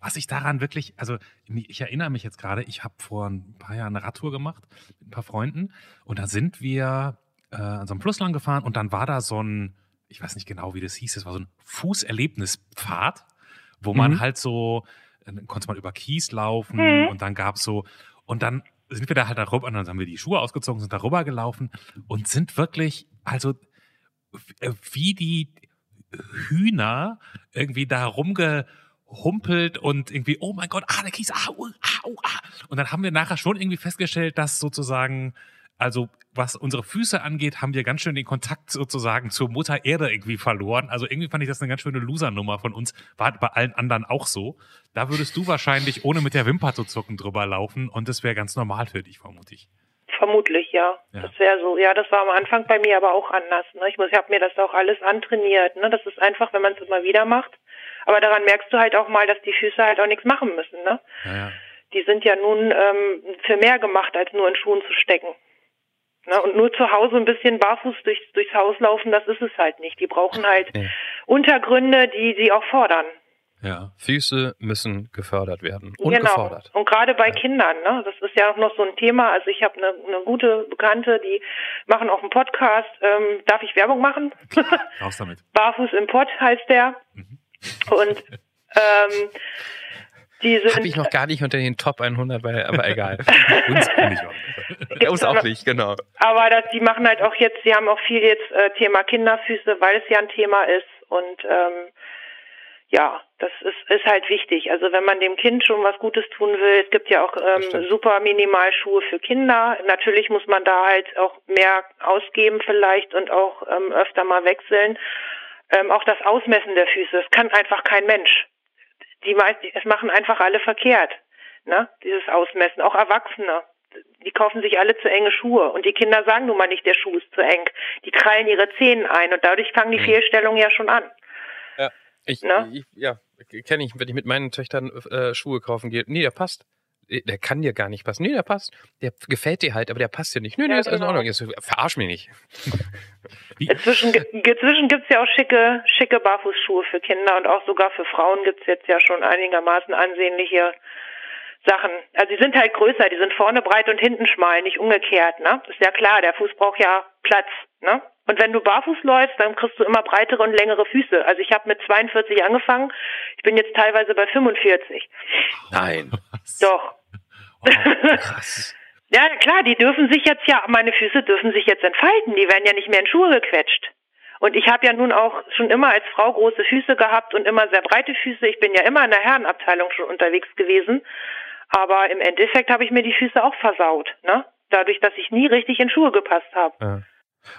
Was ich daran wirklich, also ich erinnere mich jetzt gerade, ich habe vor ein paar Jahren eine Radtour gemacht mit ein paar Freunden und da sind wir äh, an so einem Fluss lang gefahren und dann war da so ein, ich weiß nicht genau, wie das hieß, es war so ein Fußerlebnispfad, wo man mhm. halt so, dann konnte man über Kies laufen mhm. und dann gab's so, und dann sind wir da halt darüber, und dann haben wir die Schuhe ausgezogen, sind darüber gelaufen und sind wirklich, also äh, wie die Hühner irgendwie da rumgehumpelt und irgendwie, oh mein Gott, ah, der Kies, ah, uh, ah, uh, ah. Und dann haben wir nachher schon irgendwie festgestellt, dass sozusagen also was unsere Füße angeht, haben wir ganz schön den Kontakt sozusagen zur Mutter Erde irgendwie verloren. Also irgendwie fand ich das eine ganz schöne Losernummer von uns. War bei allen anderen auch so. Da würdest du wahrscheinlich ohne mit der Wimper zu zucken drüber laufen und das wäre ganz normal für dich, vermute ich. Vermutlich, ja. ja. Das wäre so. Ja, das war am Anfang bei mir aber auch anders. Ne? Ich muss, ich habe mir das auch alles antrainiert. Ne? Das ist einfach, wenn man es immer wieder macht. Aber daran merkst du halt auch mal, dass die Füße halt auch nichts machen müssen. Ne? Ja, ja. Die sind ja nun ähm, für mehr gemacht, als nur in Schuhen zu stecken. Ne? Und nur zu Hause ein bisschen barfuß durchs, durchs Haus laufen, das ist es halt nicht. Die brauchen halt ja. Untergründe, die sie auch fordern. Ja, Füße müssen gefördert werden und genau. gefordert. Und gerade bei ja. Kindern, ne, das ist ja auch noch so ein Thema. Also ich habe eine, eine gute Bekannte, die machen auch einen Podcast. Ähm, darf ich Werbung machen? Raus damit. Barfuß im Pott heißt der. Mhm. Und ähm, die sind, Hab ich noch gar nicht unter den Top 100, weil, aber egal. uns auch nicht. Uns auch nicht, genau. Aber das, die machen halt auch jetzt, sie haben auch viel jetzt äh, Thema Kinderfüße, weil es ja ein Thema ist und ähm, ja, das ist, ist halt wichtig. Also wenn man dem Kind schon was Gutes tun will, es gibt ja auch ähm, super Minimalschuhe für Kinder. Natürlich muss man da halt auch mehr ausgeben vielleicht und auch ähm, öfter mal wechseln. Ähm, auch das Ausmessen der Füße, das kann einfach kein Mensch die meisten, es machen einfach alle verkehrt, ne? Dieses Ausmessen, auch Erwachsene. Die kaufen sich alle zu enge Schuhe und die Kinder sagen nun mal nicht, der Schuh ist zu eng. Die krallen ihre Zehen ein und dadurch fangen die mhm. Fehlstellungen ja schon an. Ja, ich, ne? ich ja, kenne ich, wenn ich mit meinen Töchtern äh, Schuhe kaufen gehe. Nee, der passt. Äh, der kann dir gar nicht passen. Nee, der passt. Der gefällt dir halt, aber der passt dir nicht. Nee, nee, ja, ist genau. alles in. Ordnung. Jetzt, verarsch mich nicht. Inzwischen, inzwischen gibt's ja auch schicke, schicke Barfußschuhe für Kinder und auch sogar für Frauen gibt's jetzt ja schon einigermaßen ansehnliche Sachen. Also die sind halt größer, die sind vorne breit und hinten schmal, nicht umgekehrt, ne? Ist ja klar, der Fuß braucht ja Platz, ne? Und wenn du barfuß läufst, dann kriegst du immer breitere und längere Füße. Also ich habe mit 42 angefangen, ich bin jetzt teilweise bei 45. Nein. Doch. Wow, krass. Ja, klar, die dürfen sich jetzt ja, meine Füße dürfen sich jetzt entfalten, die werden ja nicht mehr in Schuhe gequetscht. Und ich habe ja nun auch schon immer als Frau große Füße gehabt und immer sehr breite Füße. Ich bin ja immer in der Herrenabteilung schon unterwegs gewesen. Aber im Endeffekt habe ich mir die Füße auch versaut, ne? Dadurch, dass ich nie richtig in Schuhe gepasst habe. Ja.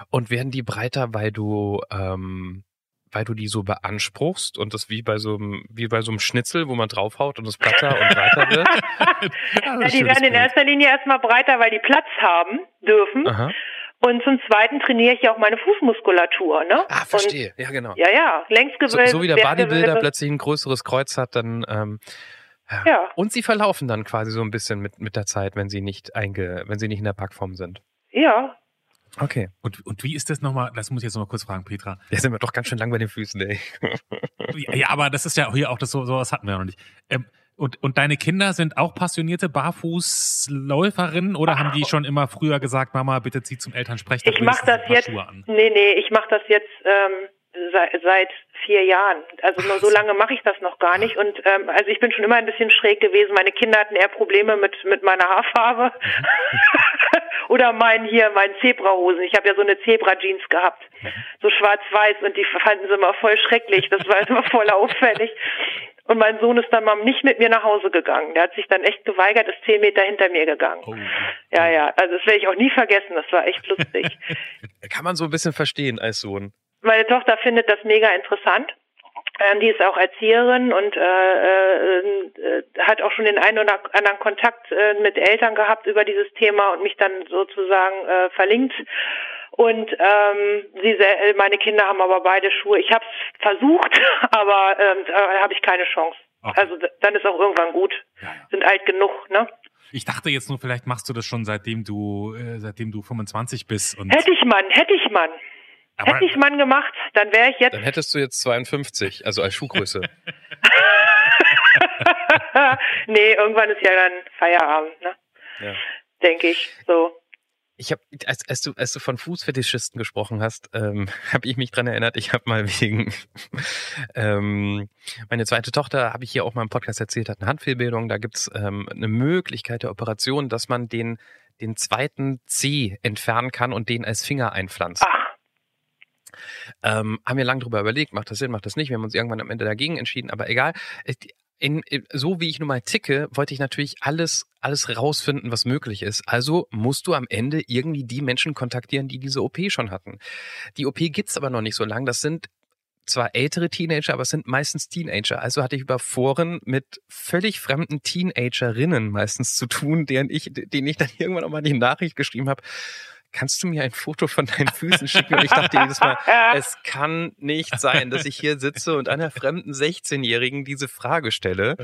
Und werden die breiter, weil du ähm, weil du die so beanspruchst und das wie bei so einem, wie bei so einem Schnitzel, wo man draufhaut und es platter und breiter wird? ja, die werden in erster Linie erstmal breiter, weil die Platz haben dürfen. Aha. Und zum Zweiten trainiere ich ja auch meine Fußmuskulatur, ne? Ah, verstehe. Und, ja, genau. Ja, ja. Längsgewölbe. So, so wie der Bodybuilder plötzlich ein größeres Kreuz hat, dann ähm, ja. ja. Und sie verlaufen dann quasi so ein bisschen mit, mit der Zeit, wenn sie nicht einge, wenn sie nicht in der Packform sind. Ja, Okay. Und, und wie ist das nochmal, das muss ich jetzt nochmal kurz fragen, Petra. Ja, sind wir doch ganz schön lang bei den Füßen, ey. ja, aber das ist ja hier auch das so, sowas hatten wir ja noch nicht. Ähm, und, und deine Kinder sind auch passionierte Barfußläuferinnen oder haben die schon immer früher gesagt, Mama, bitte zieh zum Elternsprechtag? Ich mach das jetzt. Nee, nee, ich mach das jetzt ähm, seit, seit vier Jahren. Also nur so lange mache ich das noch gar nicht. Und ähm, also ich bin schon immer ein bisschen schräg gewesen. Meine Kinder hatten eher Probleme mit mit meiner Haarfarbe oder mein hier mein Zebrahosen. Ich habe ja so eine Zebra-Jeans gehabt, so schwarz-weiß und die fanden sie immer voll schrecklich. Das war immer voll auffällig. Und mein Sohn ist dann mal nicht mit mir nach Hause gegangen. Der hat sich dann echt geweigert, ist zehn Meter hinter mir gegangen. Oh. Ja, ja, also das werde ich auch nie vergessen. Das war echt lustig. Kann man so ein bisschen verstehen als Sohn. Meine Tochter findet das mega interessant. Ähm, die ist auch Erzieherin und äh, äh, äh, hat auch schon den einen oder anderen Kontakt äh, mit Eltern gehabt über dieses Thema und mich dann sozusagen äh, verlinkt. Und ähm, sie, äh, meine Kinder haben aber beide Schuhe. Ich habe es versucht, aber ähm, da habe ich keine Chance. Okay. Also dann ist auch irgendwann gut. Ja, ja. Sind alt genug, ne? Ich dachte jetzt nur, vielleicht machst du das schon seitdem du äh, seitdem du 25 bist. Und hätte ich Mann, hätte ich Mann. Aber hätte ich Mann gemacht, dann wäre ich jetzt. Dann hättest du jetzt 52, also als Schuhgröße. nee, irgendwann ist ja dann Feierabend, ne? Ja. Denke ich. So. Ich habe, als, als du als du von Fußfetischisten gesprochen hast, ähm, habe ich mich dran erinnert. Ich habe mal wegen ähm, meine zweite Tochter, habe ich hier auch mal im Podcast erzählt, hat eine Handfehlbildung. Da gibt's ähm, eine Möglichkeit der Operation, dass man den den zweiten C entfernen kann und den als Finger einpflanzt. Ach. Ähm, haben wir lange drüber überlegt, macht das Sinn, macht das nicht. Wir haben uns irgendwann am Ende dagegen entschieden, aber egal in, in, so wie ich nun mal ticke, wollte ich natürlich alles, alles rausfinden, was möglich ist. Also musst du am Ende irgendwie die Menschen kontaktieren, die diese OP schon hatten. Die OP gibt's aber noch nicht so lang. Das sind zwar ältere Teenager, aber es sind meistens Teenager. Also hatte ich über Foren mit völlig fremden Teenagerinnen meistens zu tun, deren ich, denen ich dann irgendwann auch mal die Nachricht geschrieben habe kannst du mir ein Foto von deinen Füßen schicken? Und ich dachte jedes Mal, es kann nicht sein, dass ich hier sitze und einer fremden 16-Jährigen diese Frage stelle.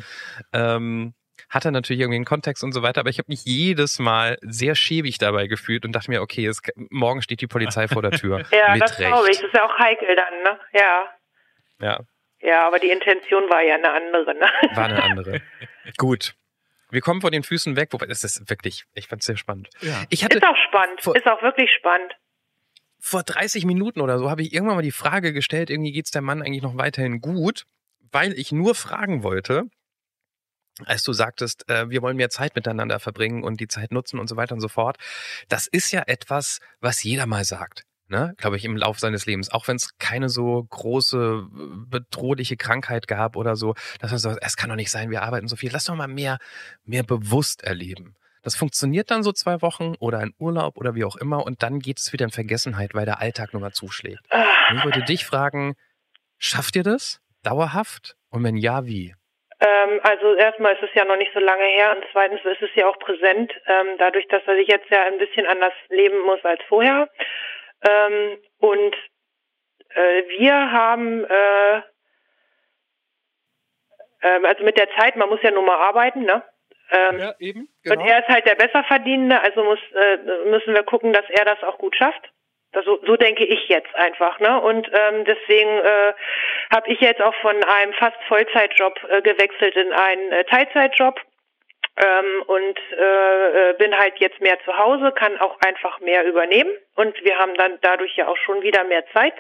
Ähm, hat er natürlich irgendwie einen Kontext und so weiter, aber ich habe mich jedes Mal sehr schäbig dabei gefühlt und dachte mir, okay, es, morgen steht die Polizei vor der Tür. ja, das glaube ich. Das ist ja auch heikel dann, ne? Ja. Ja. Ja, aber die Intention war ja eine andere, ne? War eine andere. Gut. Wir kommen von den Füßen weg, wobei das ist wirklich, ich fand es sehr spannend. Ja. Ich hatte ist auch spannend, vor, ist auch wirklich spannend. Vor 30 Minuten oder so habe ich irgendwann mal die Frage gestellt, irgendwie geht's der Mann eigentlich noch weiterhin gut, weil ich nur fragen wollte, als du sagtest, äh, wir wollen mehr Zeit miteinander verbringen und die Zeit nutzen und so weiter und so fort. Das ist ja etwas, was jeder mal sagt ne, glaube ich, im Laufe seines Lebens, auch wenn es keine so große bedrohliche Krankheit gab oder so, dass man sagt, es kann doch nicht sein, wir arbeiten so viel, lass doch mal mehr, mehr bewusst erleben. Das funktioniert dann so zwei Wochen oder ein Urlaub oder wie auch immer und dann geht es wieder in Vergessenheit, weil der Alltag nochmal zuschlägt. Und ich wollte dich fragen, schafft ihr das dauerhaft? Und wenn ja, wie? Ähm, also erstmal ist es ja noch nicht so lange her und zweitens ist es ja auch präsent, ähm, dadurch, dass er sich jetzt ja ein bisschen anders leben muss als vorher. Ähm, und äh, wir haben, äh, äh, also mit der Zeit, man muss ja nur mal arbeiten, ne? Ähm, ja, eben. Genau. Und er ist halt der Besserverdienende, also muss, äh, müssen wir gucken, dass er das auch gut schafft. Also, so denke ich jetzt einfach, ne? Und ähm, deswegen äh, habe ich jetzt auch von einem fast Vollzeitjob äh, gewechselt in einen Teilzeitjob ähm, und äh, äh, bin halt jetzt mehr zu Hause, kann auch einfach mehr übernehmen. Und wir haben dann dadurch ja auch schon wieder mehr Zeit.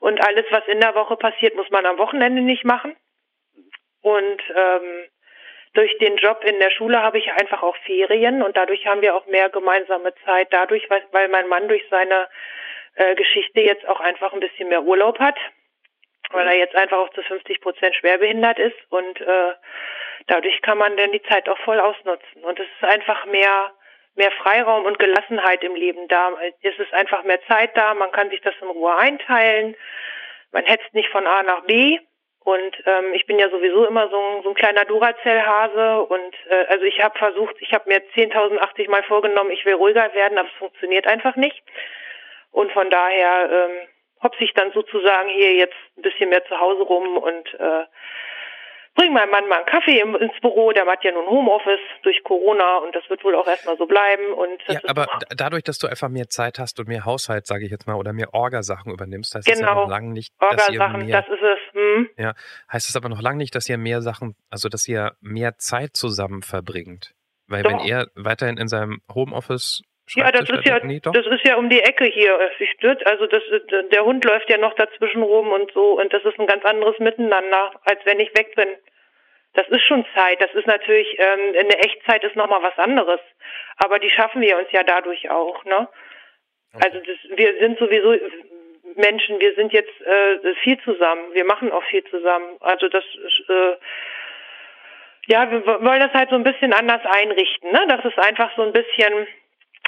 Und alles, was in der Woche passiert, muss man am Wochenende nicht machen. Und ähm, durch den Job in der Schule habe ich einfach auch Ferien. Und dadurch haben wir auch mehr gemeinsame Zeit, dadurch, weil, mein Mann durch seine äh, Geschichte jetzt auch einfach ein bisschen mehr Urlaub hat, weil er jetzt einfach auch zu 50 Prozent schwerbehindert ist. Und äh, dadurch kann man dann die Zeit auch voll ausnutzen. Und es ist einfach mehr, mehr Freiraum und Gelassenheit im Leben da. Es ist einfach mehr Zeit da, man kann sich das in Ruhe einteilen, man hetzt nicht von A nach B. Und ähm, ich bin ja sowieso immer so ein, so ein kleiner Duracell-Hase und äh, also ich habe versucht, ich habe mir 10.080 Mal vorgenommen, ich will ruhiger werden, aber es funktioniert einfach nicht. Und von daher ähm, hopse ich dann sozusagen hier jetzt ein bisschen mehr zu Hause rum und äh, bring meinem Mann mal einen Kaffee ins Büro, der macht ja nun Homeoffice durch Corona und das wird wohl auch erstmal so bleiben. Und ja, aber dadurch, dass du einfach mehr Zeit hast und mehr Haushalt, sage ich jetzt mal, oder mehr Orgasachen übernimmst, heißt genau. das ja noch lange nicht, dass ihr mehr, das ist es. Hm. Ja, heißt es aber noch lange nicht, dass ihr mehr Sachen, also dass ihr mehr Zeit zusammen verbringt. Weil Doch. wenn er weiterhin in seinem Homeoffice Ja, das ist ja, nee, das ist ja um die Ecke hier. Also das, der Hund läuft ja noch dazwischen rum und so und das ist ein ganz anderes Miteinander, als wenn ich weg bin. Das ist schon Zeit. Das ist natürlich, ähm, in der Echtzeit ist nochmal was anderes. Aber die schaffen wir uns ja dadurch auch, ne? Okay. Also das, wir sind sowieso Menschen, wir sind jetzt äh, viel zusammen. Wir machen auch viel zusammen. Also das ist, äh, ja, wir wollen das halt so ein bisschen anders einrichten, ne? Dass es einfach so ein bisschen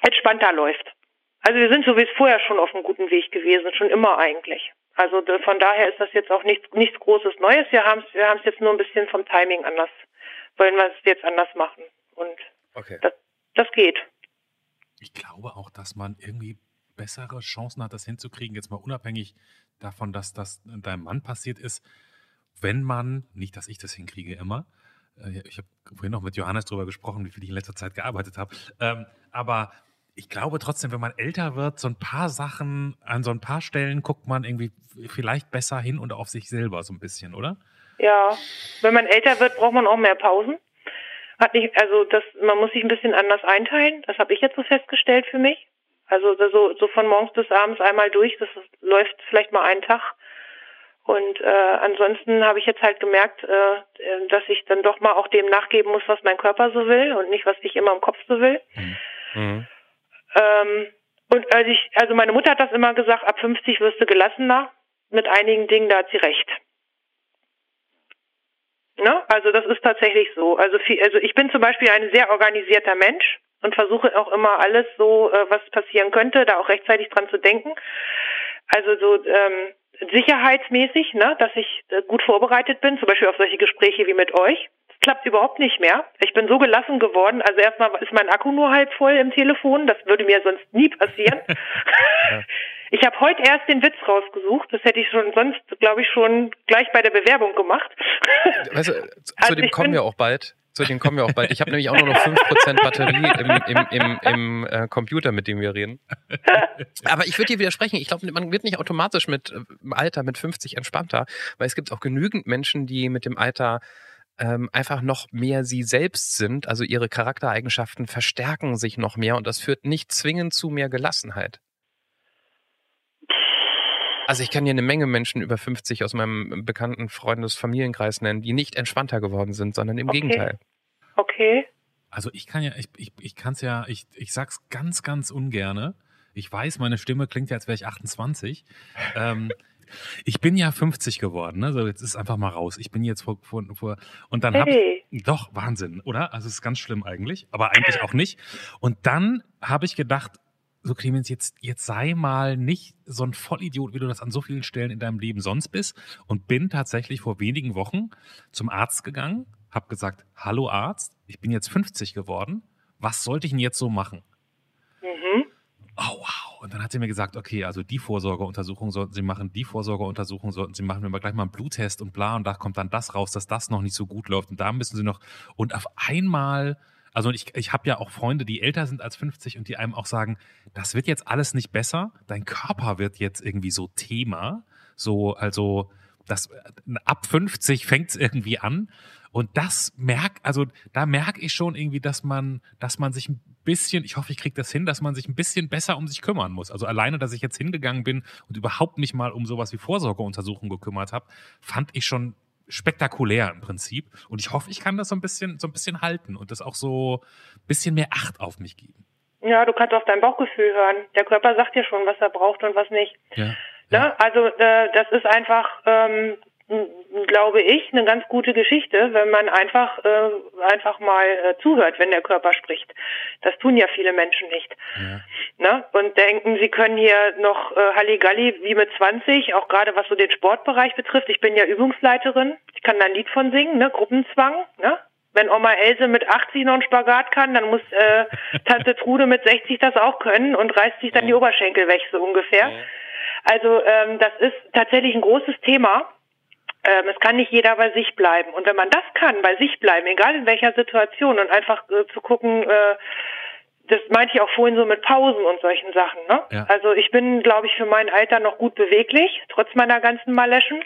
entspannter läuft. Also wir sind so wie es vorher schon auf einem guten Weg gewesen, schon immer eigentlich. Also von daher ist das jetzt auch nichts, nichts Großes Neues. Wir haben es wir haben's jetzt nur ein bisschen vom Timing anders, wollen wir es jetzt anders machen. Und okay. das, das geht. Ich glaube auch, dass man irgendwie bessere Chancen hat, das hinzukriegen, jetzt mal unabhängig davon, dass das deinem Mann passiert ist, wenn man, nicht, dass ich das hinkriege immer, ich habe vorhin noch mit Johannes darüber gesprochen, wie viel ich in letzter Zeit gearbeitet habe, ähm, aber ich glaube trotzdem, wenn man älter wird, so ein paar Sachen, an so ein paar Stellen guckt man irgendwie vielleicht besser hin und auf sich selber so ein bisschen, oder? Ja, wenn man älter wird, braucht man auch mehr Pausen. Hat nicht, also das, man muss sich ein bisschen anders einteilen. Das habe ich jetzt so festgestellt für mich. Also so, so von morgens bis abends einmal durch, das läuft vielleicht mal einen Tag. Und äh, ansonsten habe ich jetzt halt gemerkt, äh, dass ich dann doch mal auch dem nachgeben muss, was mein Körper so will und nicht, was ich immer im Kopf so will. Mhm. mhm. Ähm, und also ich, also meine Mutter hat das immer gesagt, ab 50 wirst du gelassener. Mit einigen Dingen, da hat sie recht. Ne? Also das ist tatsächlich so. Also, viel, also ich bin zum Beispiel ein sehr organisierter Mensch und versuche auch immer alles so, äh, was passieren könnte, da auch rechtzeitig dran zu denken. Also so ähm, sicherheitsmäßig, ne, dass ich äh, gut vorbereitet bin, zum Beispiel auf solche Gespräche wie mit euch klappt überhaupt nicht mehr. Ich bin so gelassen geworden. Also erstmal ist mein Akku nur halb voll im Telefon. Das würde mir sonst nie passieren. ja. Ich habe heute erst den Witz rausgesucht. Das hätte ich schon sonst, glaube ich, schon gleich bei der Bewerbung gemacht. Weißt du, zu also dem kommen wir auch bald. Zu dem kommen wir auch bald. Ich habe nämlich auch nur noch 5% Batterie im, im, im, im äh, Computer, mit dem wir reden. Aber ich würde dir widersprechen. Ich glaube, man wird nicht automatisch mit äh, Alter mit 50 entspannter, weil es gibt auch genügend Menschen, die mit dem Alter ähm, einfach noch mehr sie selbst sind, also ihre Charaktereigenschaften verstärken sich noch mehr und das führt nicht zwingend zu mehr Gelassenheit. Also ich kann hier eine Menge Menschen über 50 aus meinem bekannten Freundes-Familienkreis nennen, die nicht entspannter geworden sind, sondern im okay. Gegenteil. Okay. Also ich kann ja, ich, ich, ich kann es ja, ich, ich sag's ganz, ganz ungerne. Ich weiß, meine Stimme klingt ja, als wäre ich 28. ähm, ich bin ja 50 geworden, ne? So, jetzt ist einfach mal raus. Ich bin jetzt vor, vor, vor und dann hey. habe ich doch Wahnsinn, oder? Also es ist ganz schlimm eigentlich, aber eigentlich auch nicht. Und dann habe ich gedacht, so Clemens, jetzt, jetzt sei mal nicht so ein Vollidiot, wie du das an so vielen Stellen in deinem Leben sonst bist. Und bin tatsächlich vor wenigen Wochen zum Arzt gegangen, habe gesagt, hallo Arzt, ich bin jetzt 50 geworden. Was sollte ich denn jetzt so machen? Mhm. Oh, wow. Und dann hat sie mir gesagt, okay, also die Vorsorgeuntersuchung sollten Sie machen, die Vorsorgeuntersuchung sollten Sie machen, wenn wir gleich mal einen Bluttest und bla, und da kommt dann das raus, dass das noch nicht so gut läuft. Und da müssen Sie noch, und auf einmal, also ich, ich habe ja auch Freunde, die älter sind als 50 und die einem auch sagen, das wird jetzt alles nicht besser, dein Körper wird jetzt irgendwie so Thema, so, also das ab 50 fängt es irgendwie an. Und das merkt, also da merke ich schon irgendwie, dass man, dass man sich ein bisschen, ich hoffe, ich kriege das hin, dass man sich ein bisschen besser um sich kümmern muss. Also alleine, dass ich jetzt hingegangen bin und überhaupt nicht mal um sowas wie Vorsorgeuntersuchungen gekümmert habe, fand ich schon spektakulär im Prinzip. Und ich hoffe, ich kann das so ein bisschen, so ein bisschen halten und das auch so ein bisschen mehr Acht auf mich geben. Ja, du kannst auf dein Bauchgefühl hören. Der Körper sagt dir schon, was er braucht und was nicht. Ja. Ja. Ne? Also äh, das ist einfach ähm, glaube ich, eine ganz gute Geschichte, wenn man einfach äh, einfach mal äh, zuhört, wenn der Körper spricht. Das tun ja viele Menschen nicht. Ja. Ne? Und denken, sie können hier noch äh, Halligalli wie mit 20, auch gerade was so den Sportbereich betrifft. Ich bin ja Übungsleiterin, ich kann da ein Lied von singen, ne? Gruppenzwang, ne? Wenn Oma Else mit 80 noch einen Spagat kann, dann muss äh, Tante Trude mit 60 das auch können und reißt sich dann ja. die Oberschenkel weg, so ungefähr. Ja. Also ähm, das ist tatsächlich ein großes Thema ähm, es kann nicht jeder bei sich bleiben. Und wenn man das kann, bei sich bleiben, egal in welcher Situation, und einfach äh, zu gucken, äh, das meinte ich auch vorhin so mit Pausen und solchen Sachen. Ne? Ja. Also ich bin, glaube ich, für mein Alter noch gut beweglich, trotz meiner ganzen Maleschen.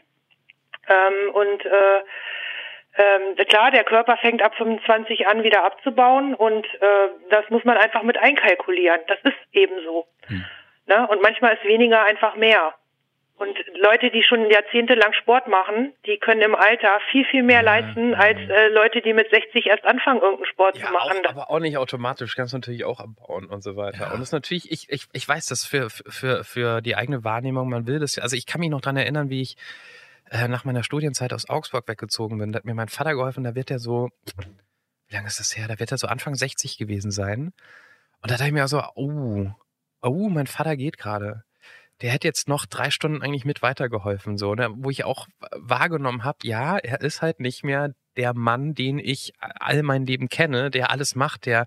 Ähm, und äh, ähm, klar, der Körper fängt ab 25 an wieder abzubauen und äh, das muss man einfach mit einkalkulieren. Das ist eben so. Hm. Ne? Und manchmal ist weniger einfach mehr. Und Leute, die schon jahrzehntelang Sport machen, die können im Alter viel, viel mehr leisten als äh, Leute, die mit 60 erst anfangen, irgendeinen Sport ja, zu machen. Auch, aber auch nicht automatisch, kannst du natürlich auch abbauen und so weiter. Ja. Und das ist natürlich, ich, ich, ich weiß das für, für, für die eigene Wahrnehmung, man will das. Also ich kann mich noch dran erinnern, wie ich äh, nach meiner Studienzeit aus Augsburg weggezogen bin. Da hat mir mein Vater geholfen, da wird er so, wie lange ist das her? Da wird er so Anfang 60 gewesen sein. Und da dachte ich mir so, oh, oh, mein Vater geht gerade der hätte jetzt noch drei Stunden eigentlich mit weitergeholfen, so, ne? wo ich auch wahrgenommen habe, ja, er ist halt nicht mehr der Mann, den ich all mein Leben kenne, der alles macht, der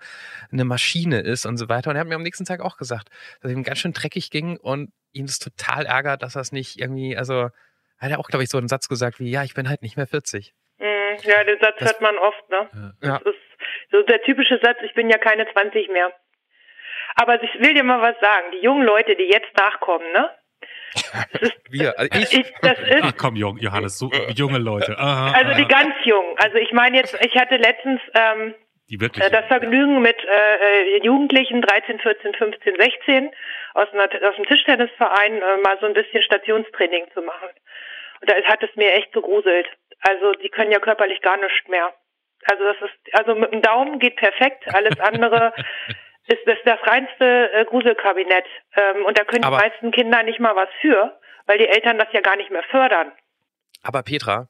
eine Maschine ist und so weiter. Und er hat mir am nächsten Tag auch gesagt, dass ihm ganz schön dreckig ging und ihn das total ärgert, dass er es nicht irgendwie, also hat er auch, glaube ich, so einen Satz gesagt wie, ja, ich bin halt nicht mehr 40. Mhm, ja, den Satz das, hört man oft, ne? Ja. Das ist so der typische Satz, ich bin ja keine 20 mehr. Aber ich will dir mal was sagen. Die jungen Leute, die jetzt nachkommen, ne? Wir, also ich. ich das ist, Ach komm, Johannes, so junge Leute. Aha, also die ganz jungen. Also ich meine jetzt, ich hatte letztens ähm, die wirklich, äh, das Vergnügen mit äh, äh Jugendlichen 13, 14, 15, 16 aus, einer, aus dem Tischtennisverein äh, mal so ein bisschen Stationstraining zu machen. Und da hat es mir echt gegruselt. Also die können ja körperlich gar nichts mehr. Also das ist, also mit dem Daumen geht perfekt, alles andere ist das das reinste äh, Gruselkabinett. Ähm, und da können aber, die meisten Kinder nicht mal was für, weil die Eltern das ja gar nicht mehr fördern. Aber Petra,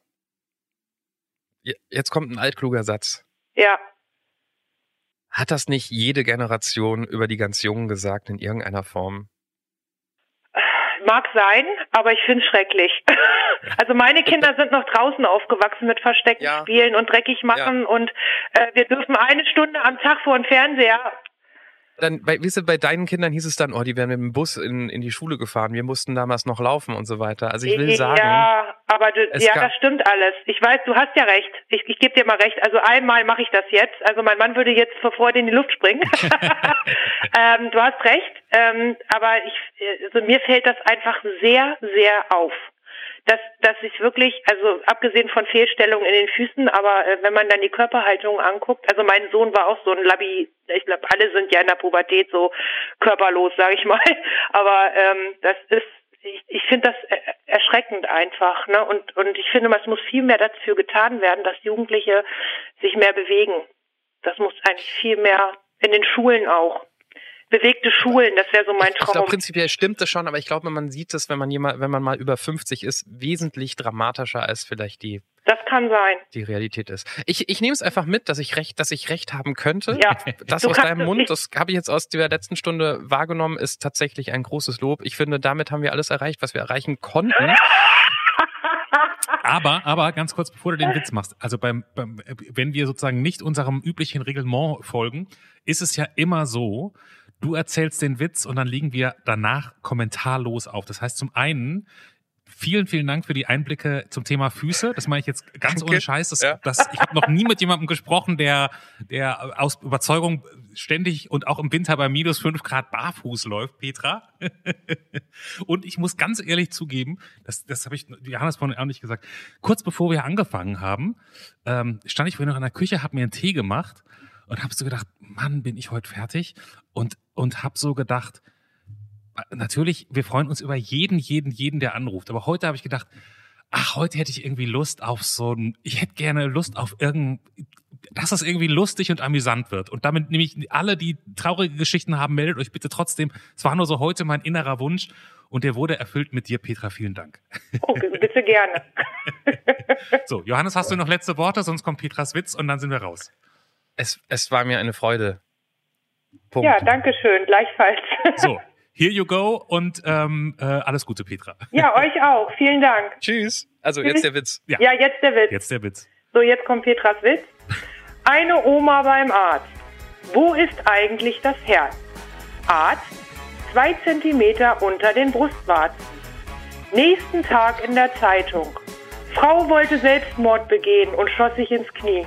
jetzt kommt ein altkluger Satz. Ja. Hat das nicht jede Generation über die ganz Jungen gesagt in irgendeiner Form? Mag sein, aber ich finde es schrecklich. Also meine Kinder sind noch draußen aufgewachsen mit Verstecken ja. spielen und dreckig machen ja. und äh, wir dürfen eine Stunde am Tag vor dem Fernseher dann, bei, weißt du, bei deinen Kindern hieß es dann, oh, die werden mit dem Bus in, in die Schule gefahren. Wir mussten damals noch laufen und so weiter. Also ich will sagen. Ja, aber du, ja, das stimmt alles. Ich weiß, du hast ja recht. Ich, ich gebe dir mal recht. Also einmal mache ich das jetzt. Also mein Mann würde jetzt vor Freude in die Luft springen. ähm, du hast recht. Ähm, aber ich, also mir fällt das einfach sehr, sehr auf dass, dass ich wirklich, also abgesehen von Fehlstellungen in den Füßen, aber äh, wenn man dann die Körperhaltung anguckt, also mein Sohn war auch so ein Labi, ich glaube, alle sind ja in der Pubertät so körperlos, sage ich mal, aber ähm, das ist ich, ich finde das erschreckend einfach, ne? Und und ich finde, es muss viel mehr dafür getan werden, dass Jugendliche sich mehr bewegen. Das muss eigentlich viel mehr in den Schulen auch bewegte Schulen, das wäre so mein Traum. Ich glaube, prinzipiell stimmt das schon, aber ich glaube, man sieht es, wenn man jemand, wenn man mal über 50 ist, wesentlich dramatischer als vielleicht die das kann sein. Die Realität ist. Ich, ich nehme es einfach mit, dass ich recht, dass ich recht haben könnte. Ja. Das aus deinem Mund, das habe ich jetzt aus der letzten Stunde wahrgenommen, ist tatsächlich ein großes Lob. Ich finde, damit haben wir alles erreicht, was wir erreichen konnten. aber, aber ganz kurz, bevor du den Witz machst, also beim, beim, wenn wir sozusagen nicht unserem üblichen Reglement folgen, ist es ja immer so, Du erzählst den Witz und dann liegen wir danach kommentarlos auf. Das heißt, zum einen vielen, vielen Dank für die Einblicke zum Thema Füße. Das meine ich jetzt ganz ohne Scheiß. Das, ja. das, ich habe noch nie mit jemandem gesprochen, der, der aus Überzeugung ständig und auch im Winter bei minus fünf Grad barfuß läuft, Petra. und ich muss ganz ehrlich zugeben, das, das habe ich Johannes vorhin auch nicht gesagt. Kurz bevor wir angefangen haben, ähm, stand ich vorhin noch in der Küche, habe mir einen Tee gemacht und habe so gedacht, Mann, bin ich heute fertig und und habe so gedacht, natürlich, wir freuen uns über jeden, jeden, jeden, der anruft. Aber heute habe ich gedacht, ach, heute hätte ich irgendwie Lust auf so ein, ich hätte gerne Lust auf irgendein, dass das irgendwie lustig und amüsant wird. Und damit nehme ich alle, die traurige Geschichten haben, meldet euch bitte trotzdem. Es war nur so heute mein innerer Wunsch und der wurde erfüllt mit dir, Petra. Vielen Dank. Oh, bitte gerne. so, Johannes, hast du noch letzte Worte? Sonst kommt Petras Witz und dann sind wir raus. Es, es war mir eine Freude. Punkt. Ja, danke schön, gleichfalls. So, here you go und ähm, äh, alles Gute, Petra. Ja, euch auch. Vielen Dank. Tschüss. Also Tschüss. jetzt der Witz. Ja. ja, jetzt der Witz. Jetzt der Witz. So, jetzt kommt Petras Witz. Eine Oma beim Arzt. Wo ist eigentlich das Herz? Arzt, zwei Zentimeter unter den Brustwarzen. Nächsten Tag in der Zeitung. Frau wollte Selbstmord begehen und schoss sich ins Knie.